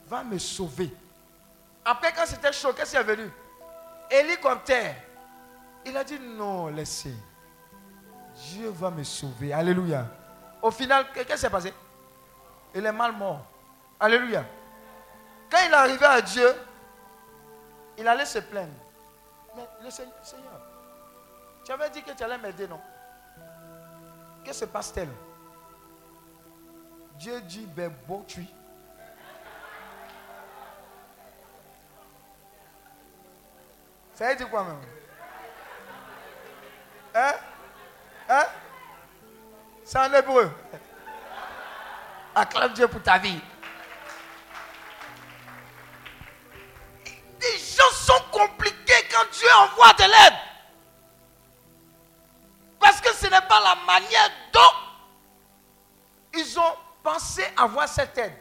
va me sauver. Après, quand c'était chaud, qu'est-ce qui est venu? Hélicoptère. Il a dit non, laissez. Dieu va me sauver. Alléluia. Au final, qu'est-ce qui s'est passé? Il est mal mort. Alléluia. Quand il est arrivé à Dieu, il allait se plaindre. Mais le Seigneur, tu avais dit que tu allais m'aider, non? Que se passe-t-il Dieu dit, ben bon, tu. Ça veut dire quoi même? Hein? Hein? C'est en hébreu. Acclame Dieu pour ta vie. Les gens sont compliqués quand Dieu envoie de l'aide. Parce que ce n'est pas la manière dont ils ont pensé avoir cette aide.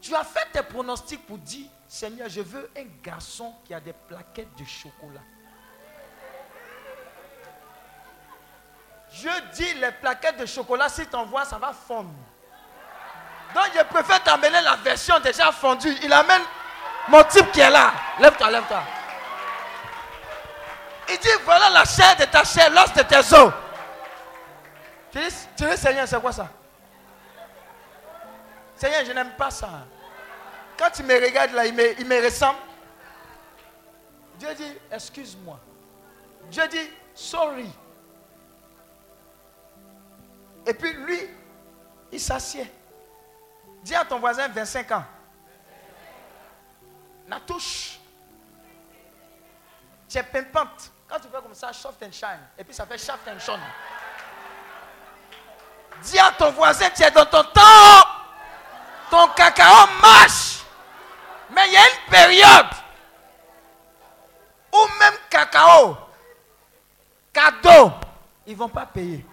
Tu as fait tes pronostics pour dire, Seigneur, je veux un garçon qui a des plaquettes de chocolat. Je dis les plaquettes de chocolat, si tu envoies, ça va fondre. Donc je préfère t'amener la version déjà fondue. Il amène mon type qui est là. Lève-toi, lève-toi. Il dit, voilà la chair de ta chair, l'os de tes os. Tu dis, tu dis, Seigneur, c'est quoi ça? Seigneur, je n'aime pas ça. Quand tu me regardes là, il me, il me ressemble. Dieu dit, excuse-moi. Dieu dit, sorry. Et puis lui, il s'assied. Dis à ton voisin 25 ans. La touche. Tu es pimpante. Quand tu fais comme ça, soft and shine. Et puis ça fait shaft and shine. Dis à ton voisin, tu es dans ton temps. Ton cacao marche. Mais il y a une période où même cacao, cadeau, ils ne vont pas payer.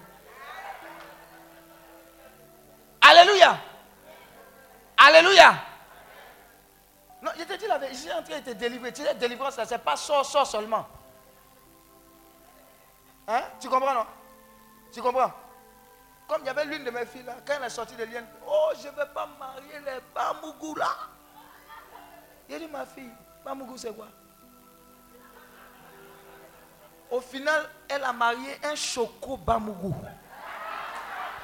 Alléluia. Alléluia. Non, je te dis la vérité, suis en train de te délivrer. Tu sais, délivrance, ce n'est pas sort, sort seulement. Hein? Tu comprends, non? Tu comprends? Comme il y avait l'une de mes filles là, quand elle est sortie de l'Ien, oh, je ne vais pas marier les Bamougou là. Il dit, ma fille, Bamougou c'est quoi? Au final, elle a marié un choco Bamougou.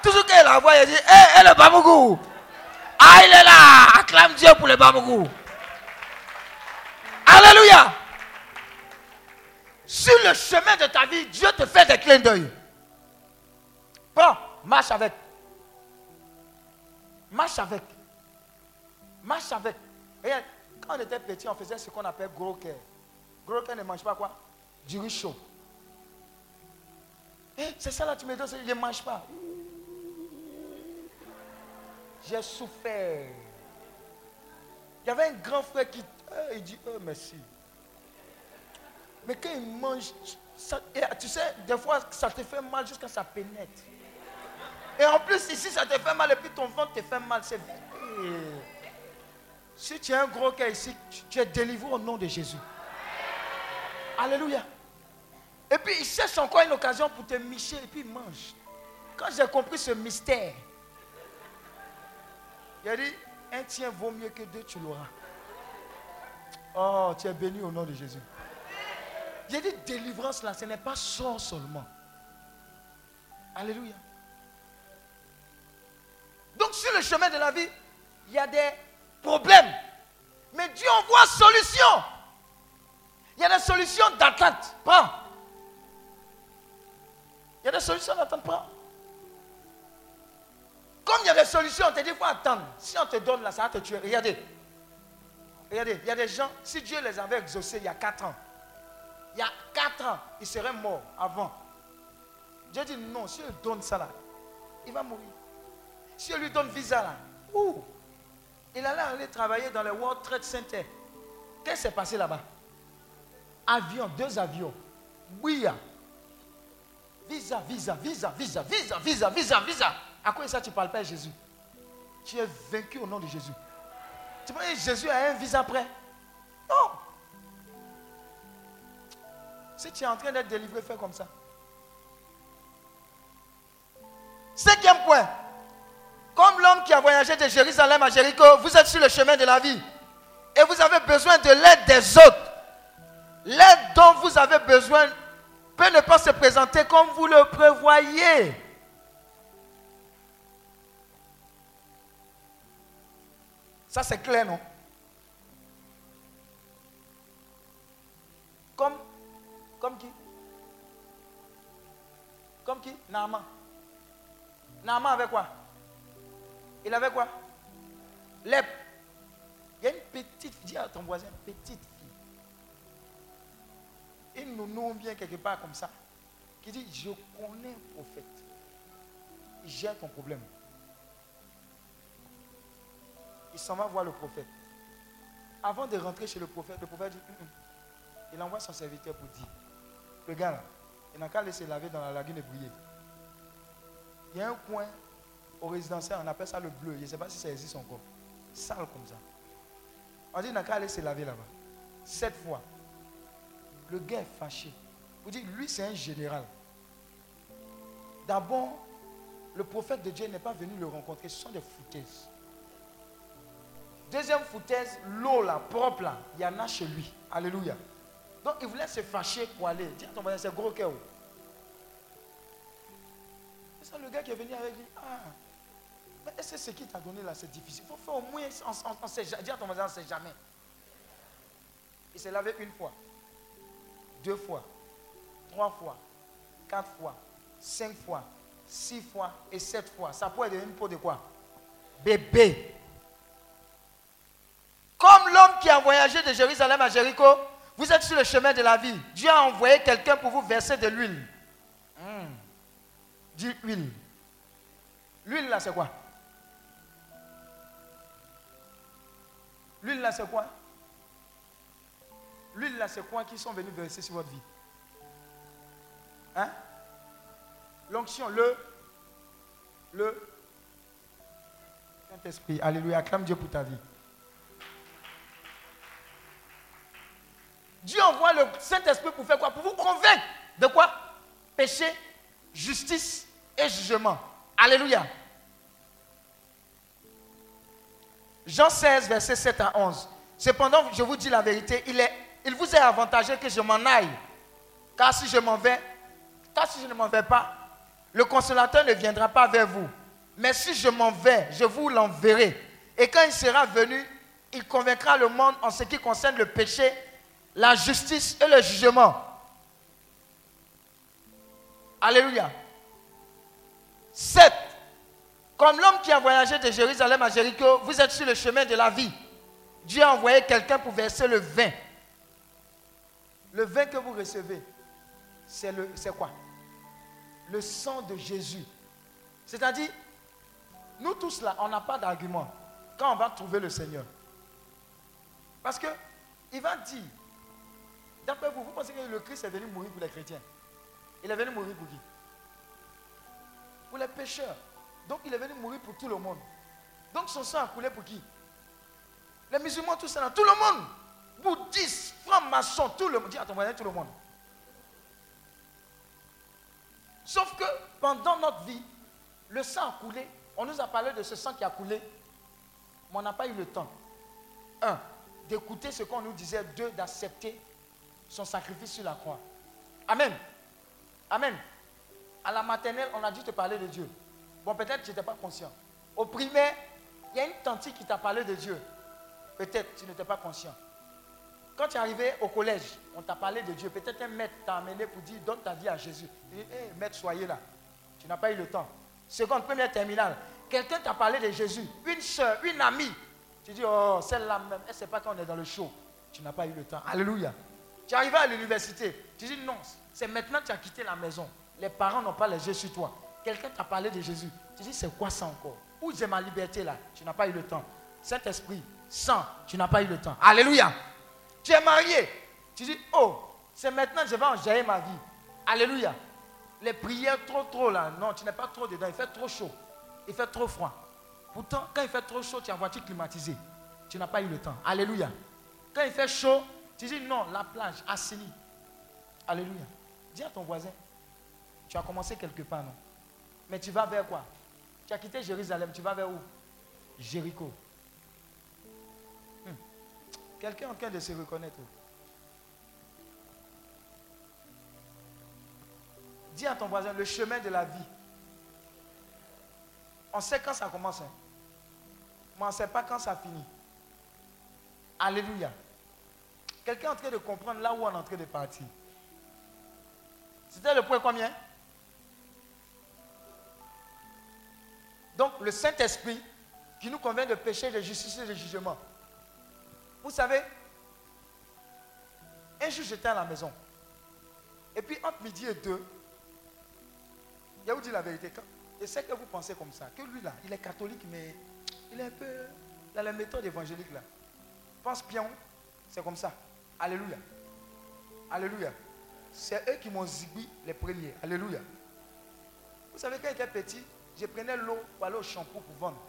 Toujours qu'elle la voit, elle dit, hé, hey, elle est Bamougou. Ah, il est là. Acclame Dieu pour le Bamougou. Alléluia. Sur le chemin de ta vie, Dieu te fait des clins d'œil. Prends, marche avec. Marche avec. Marche avec. Quand on était petit, on faisait ce qu'on appelle gros cœur. Gros cœur ne mange pas quoi? Du riz chaud. Eh, c'est ça là, tu me dis, je ne mange pas. J'ai souffert. Il y avait un grand frère qui il dit, oh merci. Mais quand il mange, tu sais, des fois, ça te fait mal jusqu'à ça pénètre. Et en plus, ici, ça te fait mal et puis ton ventre te fait mal. Si tu as un gros cœur ici, tu es délivré au nom de Jésus. Alléluia. Et puis, il cherche encore une occasion pour te micher et puis il mange. Quand j'ai compris ce mystère, il a dit, un tien vaut mieux que deux, tu l'auras. Oh, tu es béni au nom de Jésus. J'ai dit délivrance là, ce n'est pas sort seulement. Alléluia. Donc sur le chemin de la vie, il y a des problèmes. Mais Dieu envoie solution. Il y a des solutions d'attente. Prends. Il y a des solutions d'attente. Prends. Comme il y a des solutions, on te dit faut attendre. Si on te donne là, ça va te tuer. Regardez. Regardez, il y a des gens, si Dieu les avait exaucés il y a 4 ans, il y a 4 ans, ils seraient morts avant. Dieu dit non, si il donne ça là, il va mourir. Si on lui donne visa là, ouh, il allait aller travailler dans le World Trade Center. Qu'est-ce qui s'est passé là-bas? Avion, deux avions. Oui. Visa, visa, visa, visa, visa, visa, visa, visa. À quoi ça tu parles pas Jésus? Tu es vaincu au nom de Jésus. Tu penses que Jésus a un visa prêt Non. Si tu es en train d'être délivré, fais comme ça. Cinquième point. Comme l'homme qui a voyagé de Jérusalem à Jéricho, vous êtes sur le chemin de la vie. Et vous avez besoin de l'aide des autres. L'aide dont vous avez besoin peut ne pas se présenter comme vous le prévoyez. Ça, c'est clair, non? Comme, comme qui? Comme qui? Naaman. Naaman avait quoi? Il avait quoi? Lep. Il y a une petite, dis à ton voisin, petite fille. Une nounou vient quelque part comme ça, qui dit, je connais un prophète. Il gère ton problème. il s'en va voir le prophète. Avant de rentrer chez le prophète, le prophète dit, hum, hum. il envoie son serviteur pour dire, le gars là, il n'a qu'à laisser laver dans la lagune et briller. Il y a un coin au résidentiel, on appelle ça le bleu. Je ne sais pas si ça existe encore. Sale comme ça. On dit, n'a qu'à aller se laver là-bas. Sept fois. Le gars est fâché. Vous dites, lui, c'est un général. D'abord, le prophète de Dieu n'est pas venu le rencontrer. Ce sont des foutaises. Deuxième foutaise, l'eau là, propre là, il y en a chez lui. Alléluia. Donc il voulait se fâcher pour aller. Dis à ton voisin, c'est gros cœur. C'est ça le gars qui est venu avec lui. Ah, mais est-ce que ce qui t'a donné là, c'est difficile? Il faut faire au moins, on, sait, dis à ton voisin, on ne sait jamais. Il s'est lavé une fois, deux fois, trois fois, quatre fois, cinq fois, six fois et sept fois. Ça pourrait être une peau de quoi? Bébé. Comme l'homme qui a voyagé de Jérusalem à Jéricho, vous êtes sur le chemin de la vie. Dieu a envoyé quelqu'un pour vous verser de l'huile. Dis huile. L'huile là, c'est quoi? L'huile là, c'est quoi? L'huile là, c'est quoi qui sont venus verser sur votre vie? Hein? L'onction, le. Le. Saint-Esprit. Alléluia. Acclame Dieu pour ta vie. Dieu envoie le Saint-Esprit pour faire quoi? Pour vous convaincre de quoi? Péché, justice et jugement. Alléluia. Jean 16, verset 7 à 11. Cependant, je vous dis la vérité, il, vous est avantageux que je m'en aille. Car si je m'en vais, car si je ne m'en vais pas, le consolateur ne viendra pas vers vous. Mais si je m'en vais, je vous l'enverrai. Et quand il sera venu, il convaincra le monde en ce qui concerne le péché, la justice et le jugement. Alléluia. 7. Comme l'homme qui a voyagé de Jérusalem à Jéricho, vous êtes sur le chemin de la vie. Dieu a envoyé quelqu'un pour verser le vin. Le vin que vous recevez, c'est quoi? Le sang de Jésus. C'est-à-dire, nous tous là, on n'a pas d'argument quand on va trouver le Seigneur. Parce que il va dire, d'après vous, vous pensez que le Christ est venu mourir pour les chrétiens? Il est venu mourir pour qui? Pour les pécheurs. Donc il est venu mourir pour tout le monde. Donc son sang a coulé pour qui? Les musulmans, tout ça, tout le monde. Bouddhistes, francs-maçons, tout le monde. Dis à ton voisin, tout le monde. Sauf que pendant notre vie, le sang a coulé. On nous a parlé de ce sang qui a coulé, mais on n'a pas eu le temps. Un, d'écouter ce qu'on nous disait. Deux, d'accepter son sacrifice sur la croix. Amen. Amen. À la maternelle, on a dû te parler de Dieu. Bon, peut-être que tu n'étais pas conscient. Au primaire, il y a une tante qui t'a parlé de Dieu. Peut-être tu n'étais pas conscient. Quand tu es arrivé au collège, on t'a parlé de Dieu. Peut-être un maître t'a amené pour dire donne ta vie à Jésus. Il dit, hey, maître, soyez là. Tu n'as pas eu le temps. Seconde, première terminale. Quelqu'un t'a parlé de Jésus. Une soeur, une amie. Tu dis, oh, celle-là même, elle ne sait pas quand on est dans le show. Tu n'as pas eu le temps. Alléluia. Tu es arrivé à l'université. Tu dis, non, c'est maintenant que tu as quitté la maison. Les parents n'ont pas les yeux sur toi. Quelqu'un t'a parlé de Jésus. Tu dis, c'est quoi ça encore? Où j'ai ma liberté là? Tu n'as pas eu le temps. Saint-Esprit, sang, tu n'as pas eu le temps. Alléluia. Tu es marié. Tu dis, oh, c'est maintenant que je vais enjailler ma vie. Alléluia. Les prières trop, trop là. Non, tu n'es pas trop dedans. Il fait trop chaud. Il fait trop froid. Pourtant, quand il fait trop chaud, tu en voiture climatisée. Tu n'as pas eu le temps. Alléluia. Quand il fait chaud, tu dis non, la plage, assainie. Alléluia. Dis à ton voisin, tu as commencé quelque part, non? Mais tu vas vers quoi? Tu as quitté Jérusalem, tu vas vers où? Jéricho. Hmm. Quelqu'un en train de se reconnaître. Dis à ton voisin, le chemin de la vie. On sait quand ça commence, hein. mais on ne sait pas quand ça finit. Alléluia. Quelqu'un est en train de comprendre là où on est en train de partir. C'était le point combien? Donc le Saint-Esprit qui nous convient de péché, de justice et de jugement. Vous savez, un jour j'étais à la maison. Et puis entre midi et deux, il a vous dit la vérité? Je sais que vous pensez comme ça, que lui là, il est catholique, mais il est un peu. dans la méthode évangélique là. Pense pion, c'est comme ça. Alléluia. Alléluia. C'est eux qui m'ont zibi les premiers. Alléluia. Vous savez, quand j'étais petit, je prenais l'eau pour aller au shampoing pour vendre.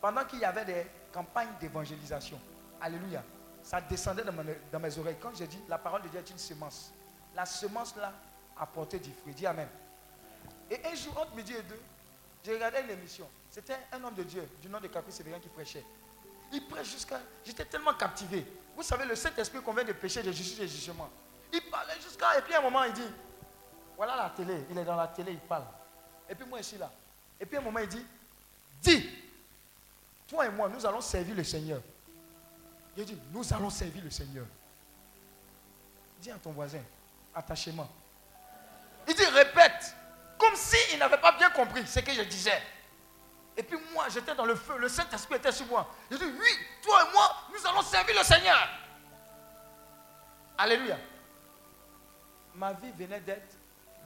Pendant qu'il y avait des campagnes d'évangélisation. Alléluia. Ça descendait dans, mes oreilles. Quand j'ai dit, la parole de Dieu est une semence. La semence là a porté du fruit. Dis Amen. Et un jour, entre midi et deux, j'ai regardé une émission. C'était un homme de Dieu, du nom de Caprice Sévérin, qui prêchait. Il prêche jusqu'à. J'étais tellement captivé. Vous savez, le Saint-Esprit convient de péché, de justice et de jugement. Il parlait jusqu'à. Et puis à un moment, il dit Voilà la télé. Il est dans la télé, il parle. Et puis moi, je suis là. Et puis un moment, il dit Dis, toi et moi, nous allons servir le Seigneur. Il dit Nous allons servir le Seigneur. Dis à ton voisin Attachement. Il dit Répète. Comme s'il n'avait pas bien compris ce que je disais. Et puis moi, j'étais dans le feu, le Saint-Esprit était sur moi. J'ai dit, oui, toi et moi, nous allons servir le Seigneur. Alléluia. Ma vie venait d'être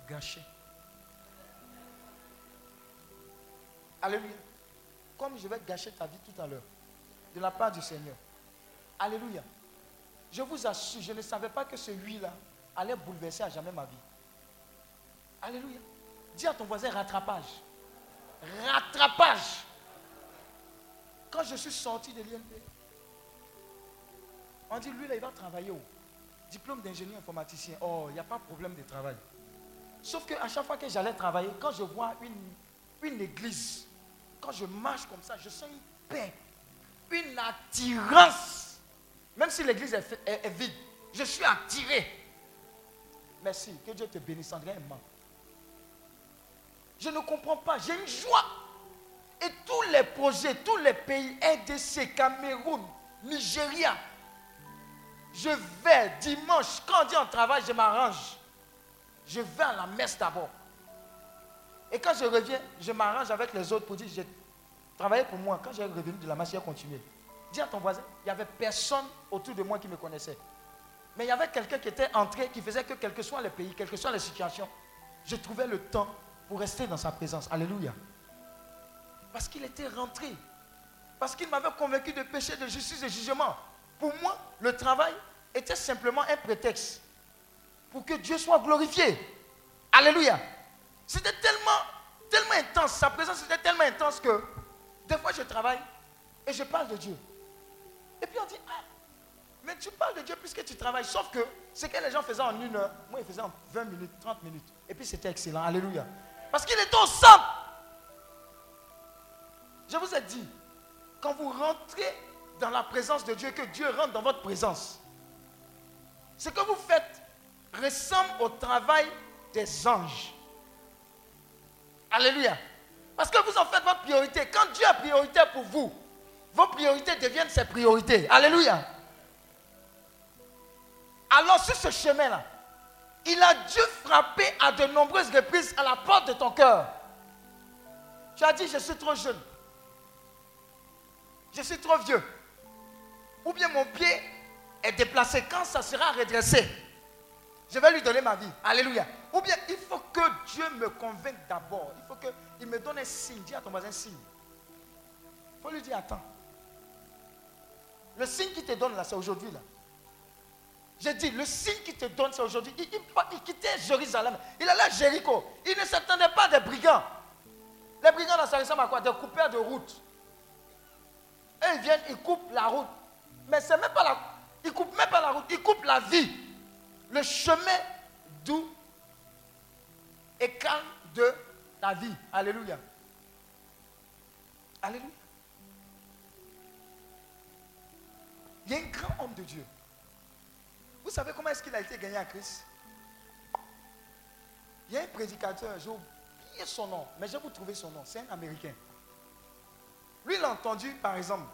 gâchée. Alléluia. Comme je vais gâcher ta vie tout à l'heure, de la part du Seigneur. Alléluia. Je vous assure, je ne savais pas que ce oui-là allait bouleverser à jamais ma vie. Alléluia. Dis à ton voisin rattrapage. Rattrapage. Quand je suis sorti de l'INP, on dit, lui, là, il va travailler où Diplôme d'ingénieur informaticien. Oh, il n'y a pas de problème de travail. Sauf qu'à chaque fois que j'allais travailler, quand je vois une, une église, quand je marche comme ça, je sens une paix, une attirance. Même si l'église est, vide, je suis attiré. Merci. Que Dieu te bénisse, André Je ne comprends pas. J'ai une joie. Et tous les projets, tous les pays, RDC, Cameroun, Nigeria, je vais dimanche, quand on dit en travail, je m'arrange. Je vais à la messe d'abord. Et quand je reviens, je m'arrange avec les autres pour dire, j'ai travaillé pour moi. Quand j'ai revenu de la messe, j'ai continué. Dis à ton voisin, il n'y avait personne autour de moi qui me connaissait. Mais il y avait quelqu'un qui était entré, qui faisait que quel que soit les pays, quelles que soient les situations, je trouvais le temps pour rester dans sa présence. Alléluia. Parce qu'il était rentré. Parce qu'il m'avait convaincu de péché, de justice de jugement. Pour moi, le travail était simplement un prétexte pour que Dieu soit glorifié. Alléluia. C'était tellement, tellement intense, sa présence était tellement intense que des fois je travaille et je parle de Dieu. Et puis on dit, ah, mais tu parles de Dieu puisque tu travailles. Sauf que ce que les gens faisaient en une heure, moi ils faisaient en 20 minutes, 30 minutes. Et puis c'était excellent. Alléluia. Parce qu'il était au centre. Je vous ai dit, quand vous rentrez dans la présence de Dieu, que Dieu rentre dans votre présence. Ce que vous faites ressemble au travail des anges. Alléluia. Parce que vous en faites votre priorité. Quand Dieu a priorité pour vous, vos priorités deviennent ses priorités. Alléluia. Alors sur ce chemin-là, il a dû frapper à de nombreuses reprises à la porte de ton cœur. Tu as dit, je suis trop jeune. Je suis trop vieux ou bien mon pied est déplacé, quand ça sera redressé, je vais lui donner ma vie. Alléluia. Ou bien il faut que Dieu me convainque d'abord. Il faut qu'il me donne un signe. Dis à ton voisin signe. Il faut lui dire attends. Le signe qu'il te donne là, c'est aujourd'hui là. J'ai dit, le signe qu'il te donne, c'est aujourd'hui. Il, il, quittait Jérusalem. Il allait à Jéricho. Il ne s'attendait pas des brigands. Les brigands, ça ressemble à quoi? Des coupeurs de route. Et ils viennent, ils coupent la route. Mais c'est même pas la. Il coupe même pas la route, il coupe la vie. Le chemin doux calme de ta vie. Alléluia. Alléluia. Il y a un grand homme de Dieu. Vous savez comment est-ce qu'il a été gagné à Christ? Il y a un prédicateur, j'ai oublié son nom, mais je vais vous trouver son nom. C'est un Américain. Lui, il a entendu, par exemple,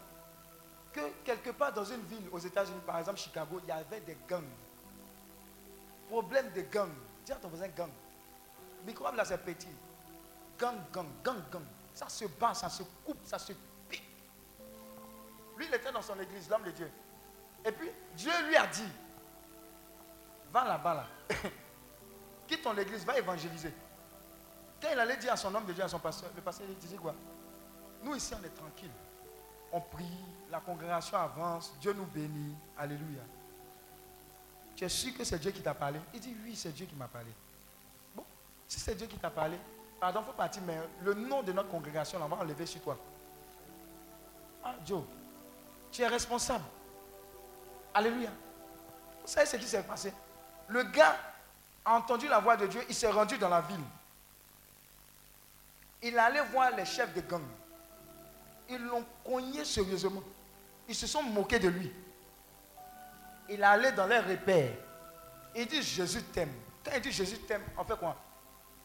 que quelque part dans une ville aux États-Unis, par exemple Chicago, il y avait des gangs. Problème de gangs. Dis à ton voisin gang. Microbe là c'est petit. Gang, gang, gang, gang. Ça se bat, ça se coupe, ça se pique. Lui, il était dans son église, l'homme de Dieu. Et puis, Dieu lui a dit, va là-bas là. Quitte ton église, va évangéliser. Quand il allait dire à son homme de Dieu, à son pasteur, le pasteur il disait quoi? Nous ici, on est tranquille. On prie, la congrégation avance, Dieu nous bénit. Alléluia. Tu es sûr que c'est Dieu qui t'a parlé? Il dit oui, c'est Dieu qui m'a parlé. Si c'est Dieu qui t'a parlé, pardon, il faut partir, mais le nom de notre congrégation, on va enlever sur toi. Ah, Joe, tu es responsable. Alléluia. Vous savez ce qui s'est passé? Le gars a entendu la voix de Dieu, il s'est rendu dans la ville. Il allait voir les chefs de gang. Ils l'ont cogné sérieusement. Ils se sont moqués de lui. Il allait dans les repères. Il dit Jésus t'aime. Quand il dit Jésus t'aime, on fait quoi?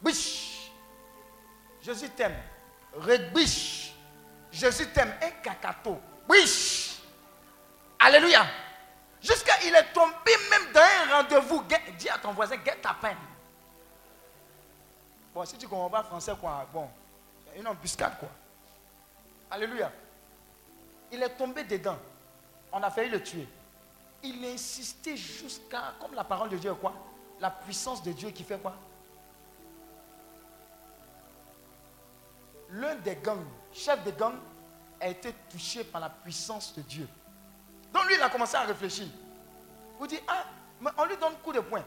Biche. Jésus t'aime. Redbiche. Jésus t'aime. Un cacato. Biche. Alléluia. Jusqu'à il est tombé même dans un rendez-vous. Dis à ton voisin, get ta peine. Bon, si tu comprends pas français, quoi, bon, une embuscade, quoi. Alléluia. Il est tombé dedans. On a failli le tuer. Il a insisté jusqu'à, comme la parole de Dieu quoi? La puissance de Dieu qui fait quoi? L'un des gangs, chef des gangs, a été touché par la puissance de Dieu. Donc lui, il a commencé à réfléchir. Vous dites, ah, mais on lui donne coup de poing.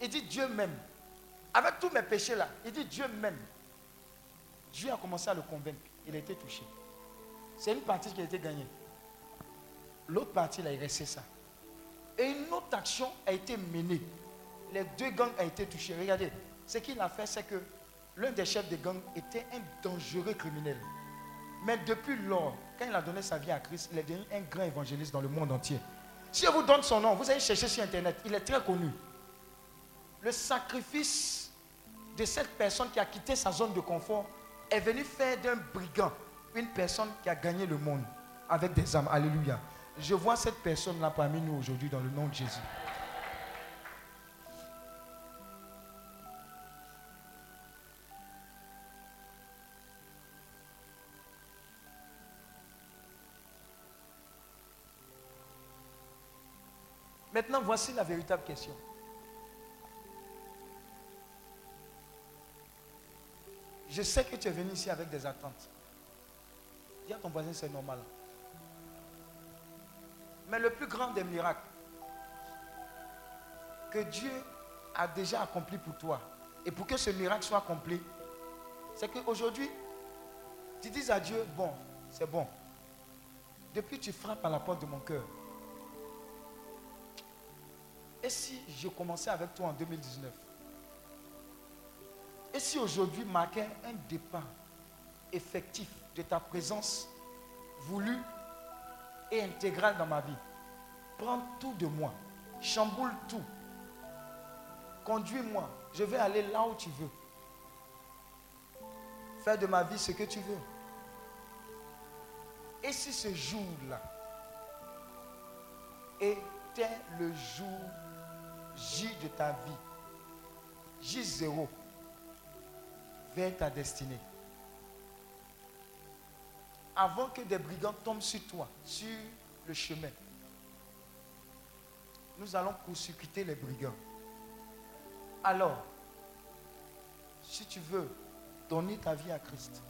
Il dit Dieu m'aime. Avec tous mes péchés là, il dit Dieu m'aime. Dieu a commencé à le convaincre. Il a été touché. C'est une partie qui a été gagnée. L'autre partie, il restait ça. Et une autre action a été menée. Les deux gangs ont été touchés. Regardez, ce qu'il a fait, c'est que l'un des chefs des gangs était un dangereux criminel. Mais depuis lors, quand il a donné sa vie à Christ, il est devenu un grand évangéliste dans le monde entier. Si je vous donne son nom, vous allez chercher sur Internet. Il est très connu. Le sacrifice de cette personne qui a quitté sa zone de confort est venu faire d'un brigand une personne qui a gagné le monde avec des âmes. Alléluia. Je vois cette personne-là parmi nous aujourd'hui dans le nom de Jésus. Maintenant, voici la véritable question. Je sais que tu es venu ici avec des attentes. Dis à ton voisin, c'est normal. Mais le plus grand des miracles que Dieu a déjà accompli pour toi, et pour que ce miracle soit accompli, c'est qu'aujourd'hui, tu dis à Dieu, bon, c'est bon. Depuis tu frappes à la porte de mon cœur. Et si je commençais avec toi en 2019 Et si aujourd'hui marquait un départ effectif de ta présence voulue et intégrale dans ma vie? Prends tout de moi, chamboule tout, conduis-moi, je vais aller là où tu veux. Fais de ma vie ce que tu veux. Et si ce jour-là était le jour J de ta vie, J0, vers ta destinée. Avant que des brigands tombent sur toi, sur le chemin, nous allons court-circuiter les brigands. Alors, si tu veux donner ta vie à Christ,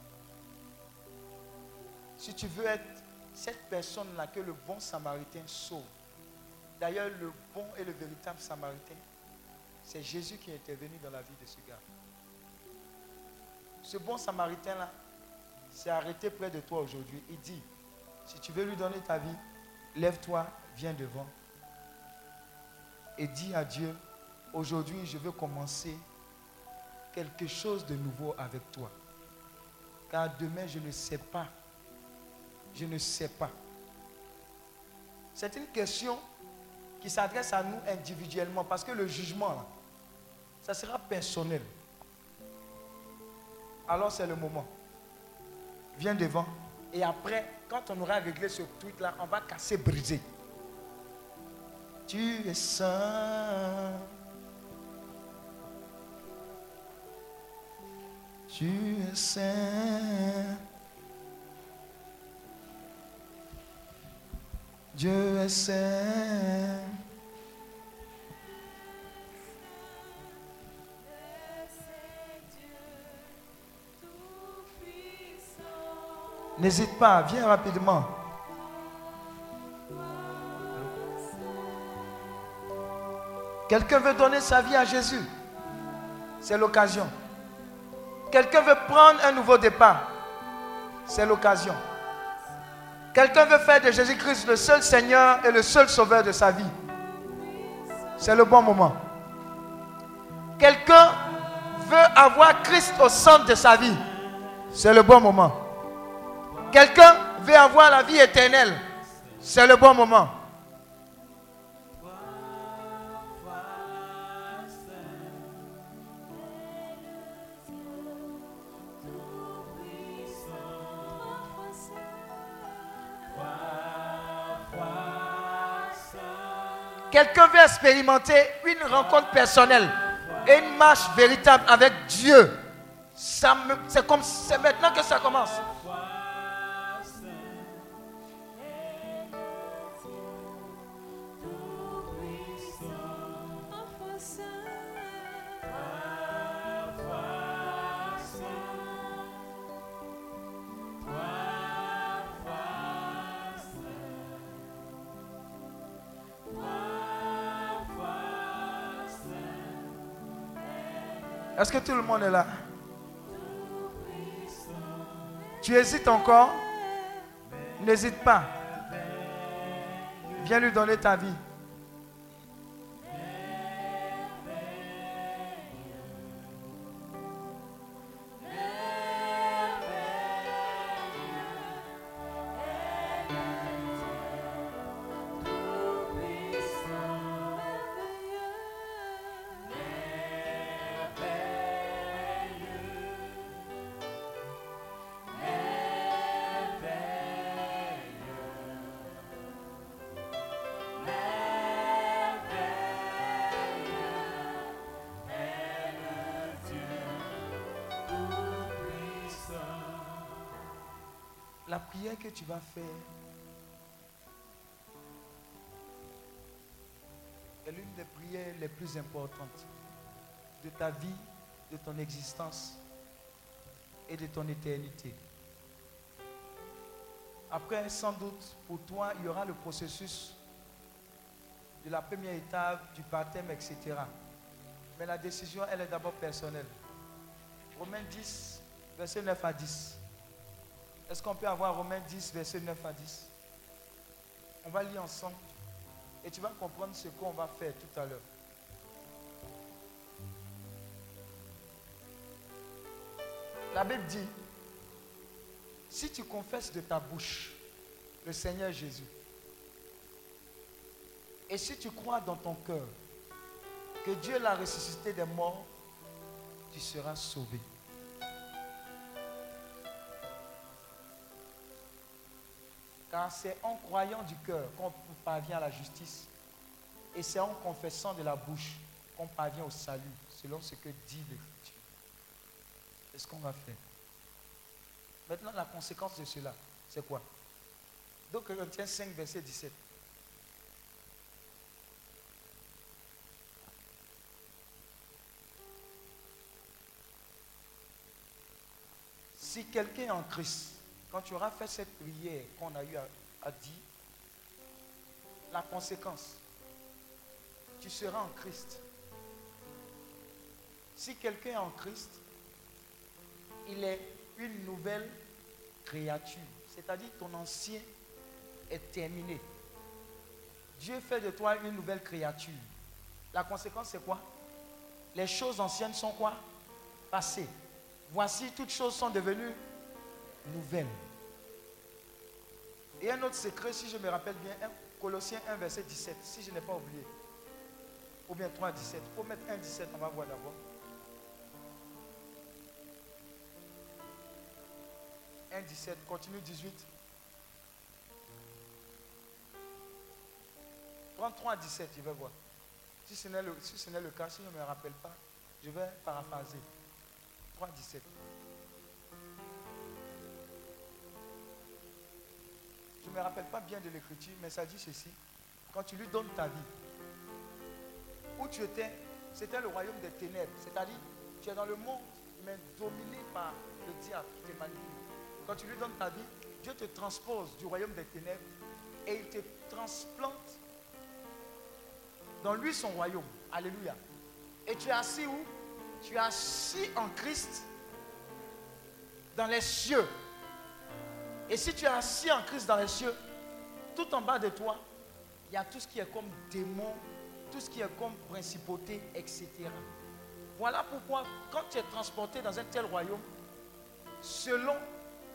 si tu veux être cette personne-là que le bon samaritain sauve, D'ailleurs, le bon et le véritable samaritain, c'est Jésus qui est intervenu dans la vie de ce gars. Ce bon samaritain-là s'est arrêté près de toi aujourd'hui. Il dit, si tu veux lui donner ta vie, lève-toi, viens devant. Et dis à Dieu, aujourd'hui je veux commencer quelque chose de nouveau avec toi. Car demain je ne sais pas. Je ne sais pas. C'est une question qui s'adresse à nous individuellement, parce que le jugement, ça sera personnel. Alors c'est le moment. Viens devant. Et après, quand on aura réglé ce truc-là, on va casser, briser. Tu es saint. Tu es saint. Dieu est saint. N'hésite pas, viens rapidement. Quelqu'un veut donner sa vie à Jésus. C'est l'occasion. Quelqu'un veut prendre un nouveau départ. C'est l'occasion. Quelqu'un veut faire de Jésus-Christ le seul Seigneur et le seul Sauveur de sa vie. C'est le bon moment. Quelqu'un veut avoir Christ au centre de sa vie. C'est le bon moment. Quelqu'un veut avoir la vie éternelle. C'est le bon moment. Quelqu'un veut expérimenter une rencontre personnelle et une marche véritable avec Dieu. C'est comme maintenant que ça commence. Est-ce que tout le monde est là? Tu hésites encore? N'hésite pas. Viens lui donner ta vie. Tu vas faire est l'une des prières les plus importantes de ta vie, de ton existence et de ton éternité. Après, sans doute, pour toi, il y aura le processus de la première étape, du baptême, etc. Mais la décision, elle est d'abord personnelle. Romains 10, verset 9 à 10. Est-ce qu'on peut avoir Romains 10, verset 9 à 10 On va lire ensemble et tu vas comprendre ce qu'on va faire tout à l'heure. La Bible dit, si tu confesses de ta bouche le Seigneur Jésus, et si tu crois dans ton cœur que Dieu l'a ressuscité des morts, tu seras sauvé. Car c'est en croyant du cœur qu'on parvient à la justice. Et c'est en confessant de la bouche qu'on parvient au salut, selon ce que dit l'Écriture. C'est ce qu'on va faire. Maintenant, la conséquence de cela, c'est quoi? Donc, Corinthiens 5, verset 17. Si quelqu'un est en Christ, quand tu auras fait cette prière qu'on a eu à, dire, la conséquence, tu seras en Christ. Si quelqu'un est en Christ, il est une nouvelle créature. C'est-à-dire ton ancien est terminé. Dieu fait de toi une nouvelle créature. La conséquence, c'est quoi? Les choses anciennes sont quoi? Passées. Voici, toutes choses sont devenues nouvelles. Et un autre secret, si je me rappelle bien, Colossiens 1, verset 17, si je n'ai pas oublié. Ou bien 3, 17. Il faut mettre 1, 17, on va voir d'abord. 1, 17, continue 18. 33 17, je vais voir. Si ce n'est le cas, si je ne me rappelle pas, je vais paraphraser. 3, 17. Me rappelle pas bien de l'écriture, mais ça dit ceci. Quand tu lui donnes ta vie, où tu étais, c'était le royaume des ténèbres. C'est-à-dire, tu es dans le monde, mais dominé par le diable qui te manipule. Quand tu lui donnes ta vie, Dieu te transpose du royaume des ténèbres et il te transplante dans lui son royaume. Alléluia. Et tu es assis où? Tu es assis en Christ dans les cieux. Et si tu es assis en Christ dans les cieux, tout en bas de toi, il y a tout ce qui est comme démon, tout ce qui est comme principauté, etc. Voilà pourquoi, quand tu es transporté dans un tel royaume, selon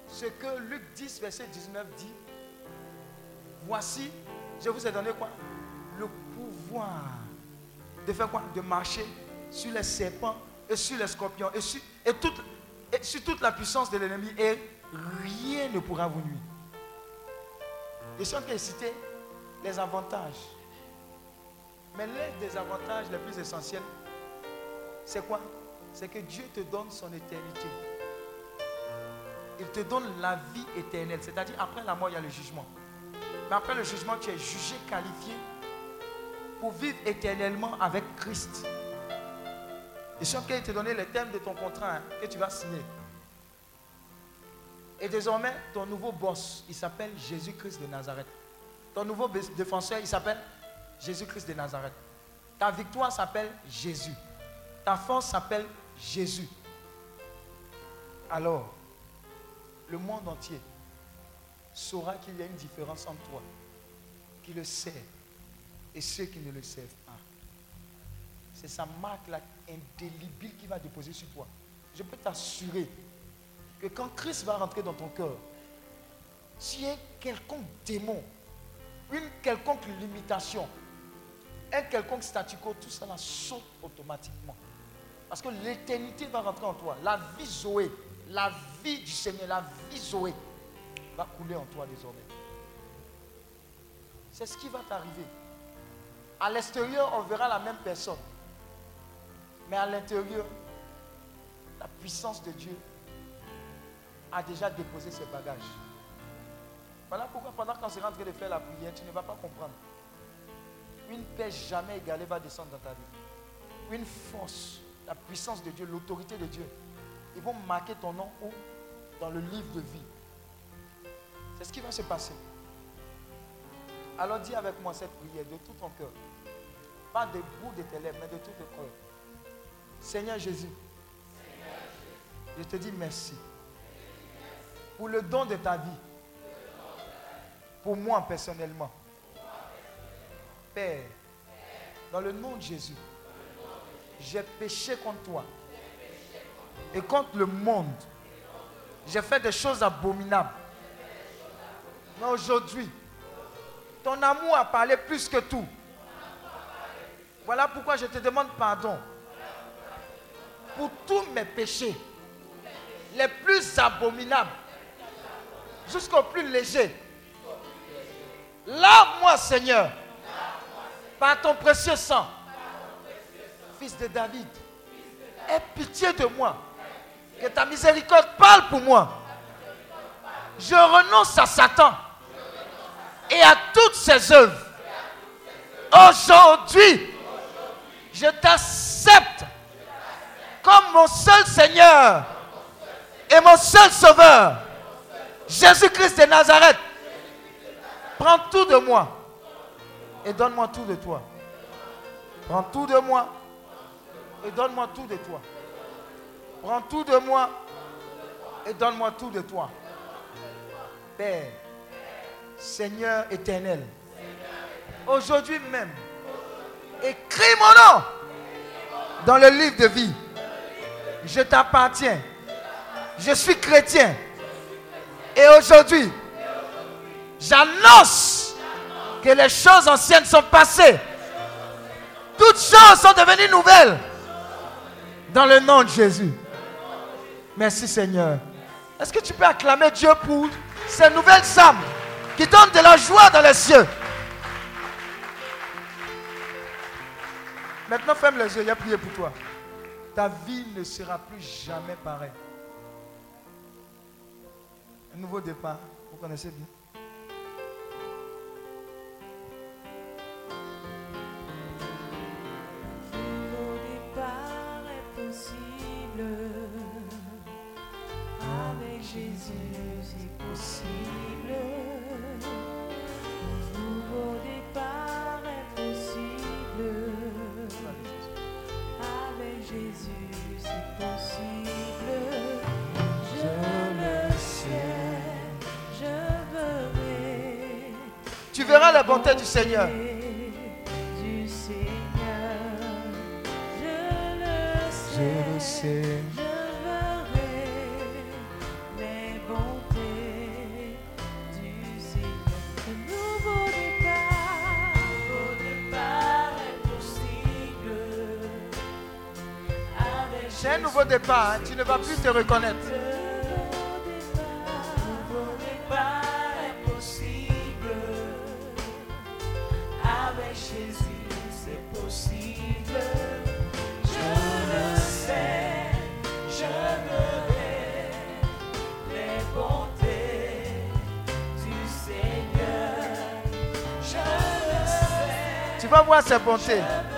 ce que Luc 10, verset 19 dit, voici, je vous ai donné quoi? Le pouvoir de faire quoi? De marcher sur les serpents et sur les scorpions et sur, et toute, et sur toute la puissance de l'ennemi rien ne pourra vous nuire. Je suis en train citer les avantages. Mais l'un des avantages les plus essentiels, c'est quoi? C'est que Dieu te donne son éternité. Il te donne la vie éternelle. C'est-à-dire, après la mort, il y a le jugement. Mais après le jugement, tu es jugé, qualifié pour vivre éternellement avec Christ. Je suis en train te donner les thèmes de ton contrat hein, que tu vas signer. Et désormais, ton nouveau boss, il s'appelle Jésus-Christ de Nazareth. Ton nouveau défenseur, il s'appelle Jésus-Christ de Nazareth. Ta victoire s'appelle Jésus. Ta force s'appelle Jésus. Alors, le monde entier saura qu'il y a une différence entre toi, qui le sait, et ceux qui ne le savent pas. C'est sa marque indélébile qui va déposer sur toi. Je peux t'assurer que quand Christ va rentrer dans ton cœur, y a quelconque démon, une quelconque limitation, un quelconque statu quo, tout ça saute automatiquement. Parce que l'éternité va rentrer en toi. La vie Zoé, la vie du Seigneur, la vie Zoé va couler en toi désormais. C'est ce qui va t'arriver. À l'extérieur, on verra la même personne. Mais à l'intérieur, la puissance de Dieu a déjà déposé ses bagages. Voilà pourquoi pendant qu'on sera en train de faire la prière, tu ne vas pas comprendre. Une paix jamais égalée va descendre dans ta vie. Une force, la puissance de Dieu, l'autorité de Dieu, ils vont marquer ton nom où Dans le livre de vie. C'est ce qui va se passer. Alors dis avec moi cette prière de tout ton cœur. Pas de bout de tes lèvres, mais de tout ton cœur. Seigneur Jésus, je te dis merci pour le don de ta vie. Pour moi personnellement. Père, dans le nom de Jésus, j'ai péché contre toi et contre le monde. J'ai fait des choses abominables. Mais aujourd'hui, ton amour a parlé plus que tout. Voilà pourquoi je te demande pardon pour tous mes péchés, les plus abominables, jusqu'au plus léger. Lave-moi, Seigneur, par ton précieux sang, fils de David. Aie pitié de moi. Que ta miséricorde parle pour moi. Je renonce à Satan et à toutes ses œuvres. Aujourd'hui, je t'accepte comme mon seul Seigneur et mon seul Sauveur. Jésus-Christ de Nazareth. Prends tout de moi et donne-moi tout de toi. Prends tout de moi et donne-moi tout de toi. Prends tout de moi et donne-moi tout de toi. Père, Seigneur éternel, aujourd'hui même, écris mon nom dans le livre de vie. Je t'appartiens. Je suis chrétien. Et aujourd'hui, j'annonce que les choses anciennes sont passées. Toutes choses sont devenues nouvelles. Dans le nom de Jésus. Merci Seigneur. Est-ce que tu peux acclamer Dieu pour ces nouvelles âmes qui donnent de la joie dans les cieux? Maintenant, ferme les yeux, il a prié pour toi. Ta vie ne sera plus jamais pareille. Nouveau départ, vous connaissez bien. Bonté du Seigneur. Du Seigneur, je le sais. Je le sais. C'est un nouveau départ, hein, tu ne vas plus te reconnaître. Sais, Tu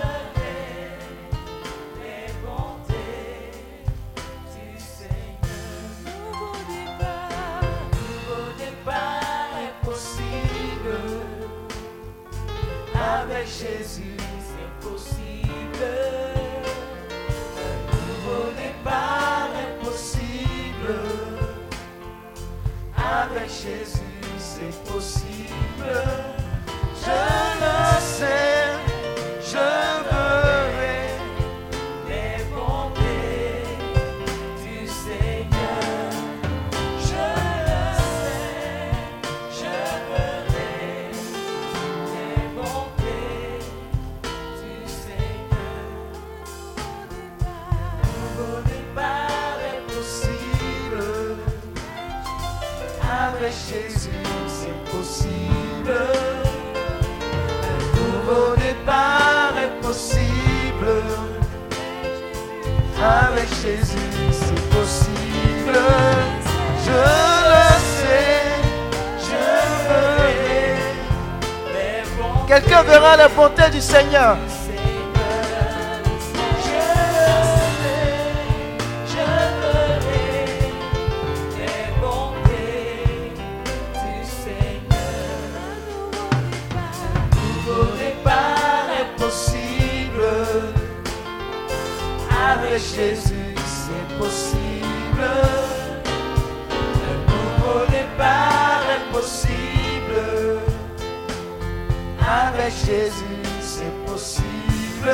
Avec Jésus, c'est possible.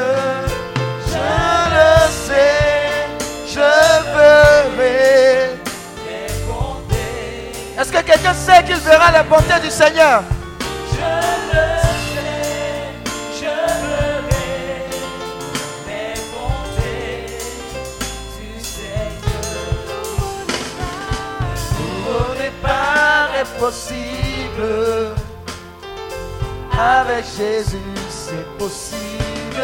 Je le sais, je verrai les bontés. Est-ce que quelqu'un sait qu'il verra la bonté du Seigneur? Je le sais, je verrai les bontés du Seigneur. Nouveau départ est possible. Avec Jésus, c'est possible.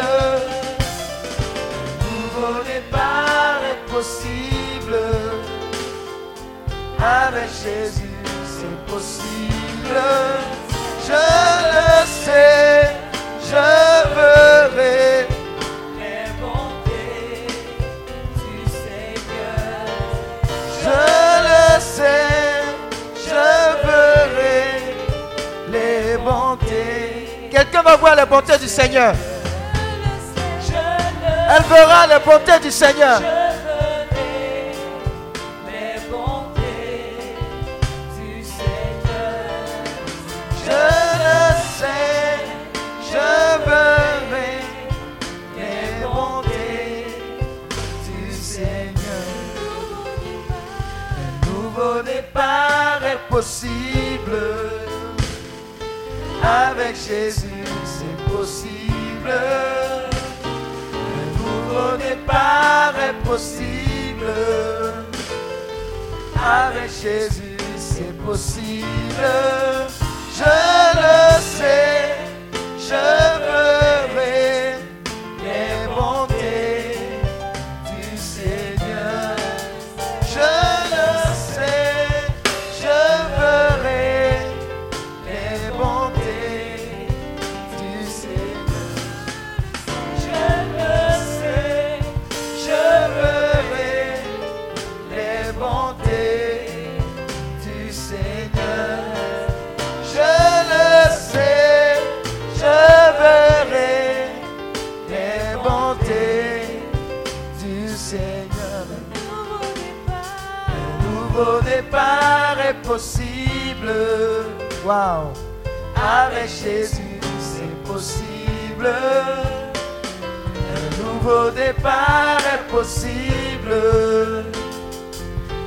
Nouveau départ est possible. Avec Jésus, c'est possible. Je le sais, je verrai Quelqu'un va voir la bonté du Seigneur. Elle verra les bontés du Seigneur. Je le sais, je verrai les bontés du Seigneur. Un nouveau départ est possible. Avec Jésus, possible. Un nouveau départ est possible. Avec Jésus, c'est possible. Je le sais, je verrai Wow. Avec Jésus, c'est possible. Un nouveau départ est possible.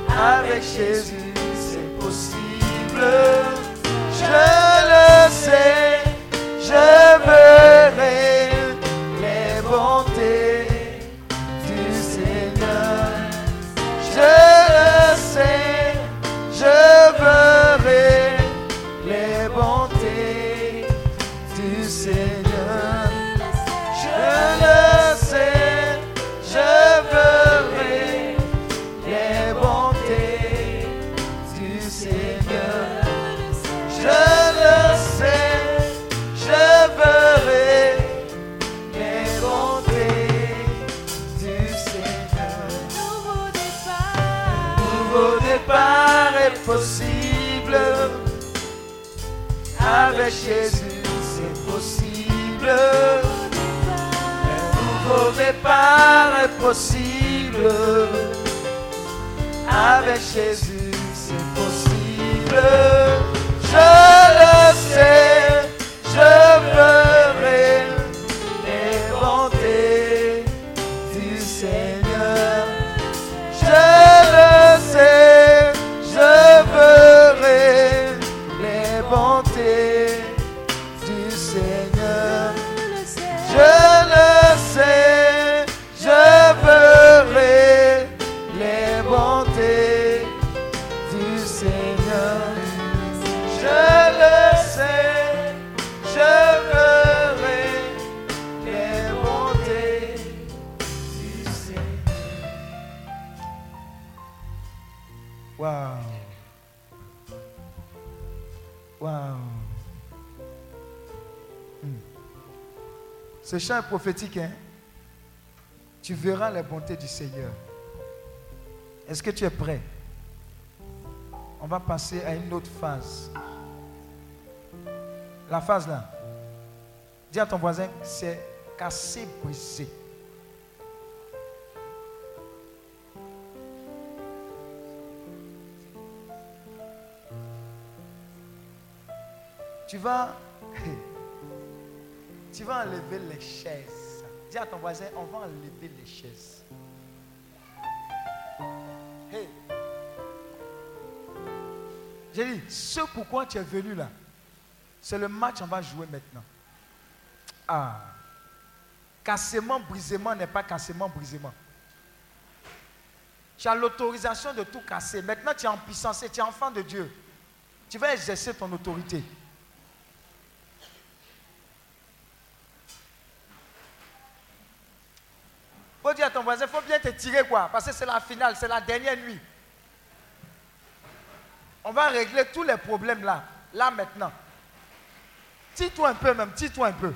Avec Jésus, c'est possible. Je le sais, je Avec Jésus, c'est possible. Ce chant est prophétique, hein? Tu verras les bontés du Seigneur. Est-ce que tu es prêt? On va passer à une autre phase. La phase là. Dis à ton voisin, c'est cassé, brisé. Tu vas, tu vas enlever les chaises. Dis à ton voisin, on va enlever les chaises. Hey. J'ai dit, ce pourquoi tu es venu là, c'est le match qu'on va jouer maintenant. Ah. Cassement, brisement n'est pas cassement, brisement. Tu as l'autorisation de tout casser. Maintenant, tu es en puissance, tu es enfant de Dieu. Tu vas exercer ton autorité. Faut dire à ton voisin, il faut bien te tirer quoi, parce que c'est la finale, c'est la dernière nuit. On va régler tous les problèmes là, là maintenant. Tire-toi un peu même, tire-toi un peu.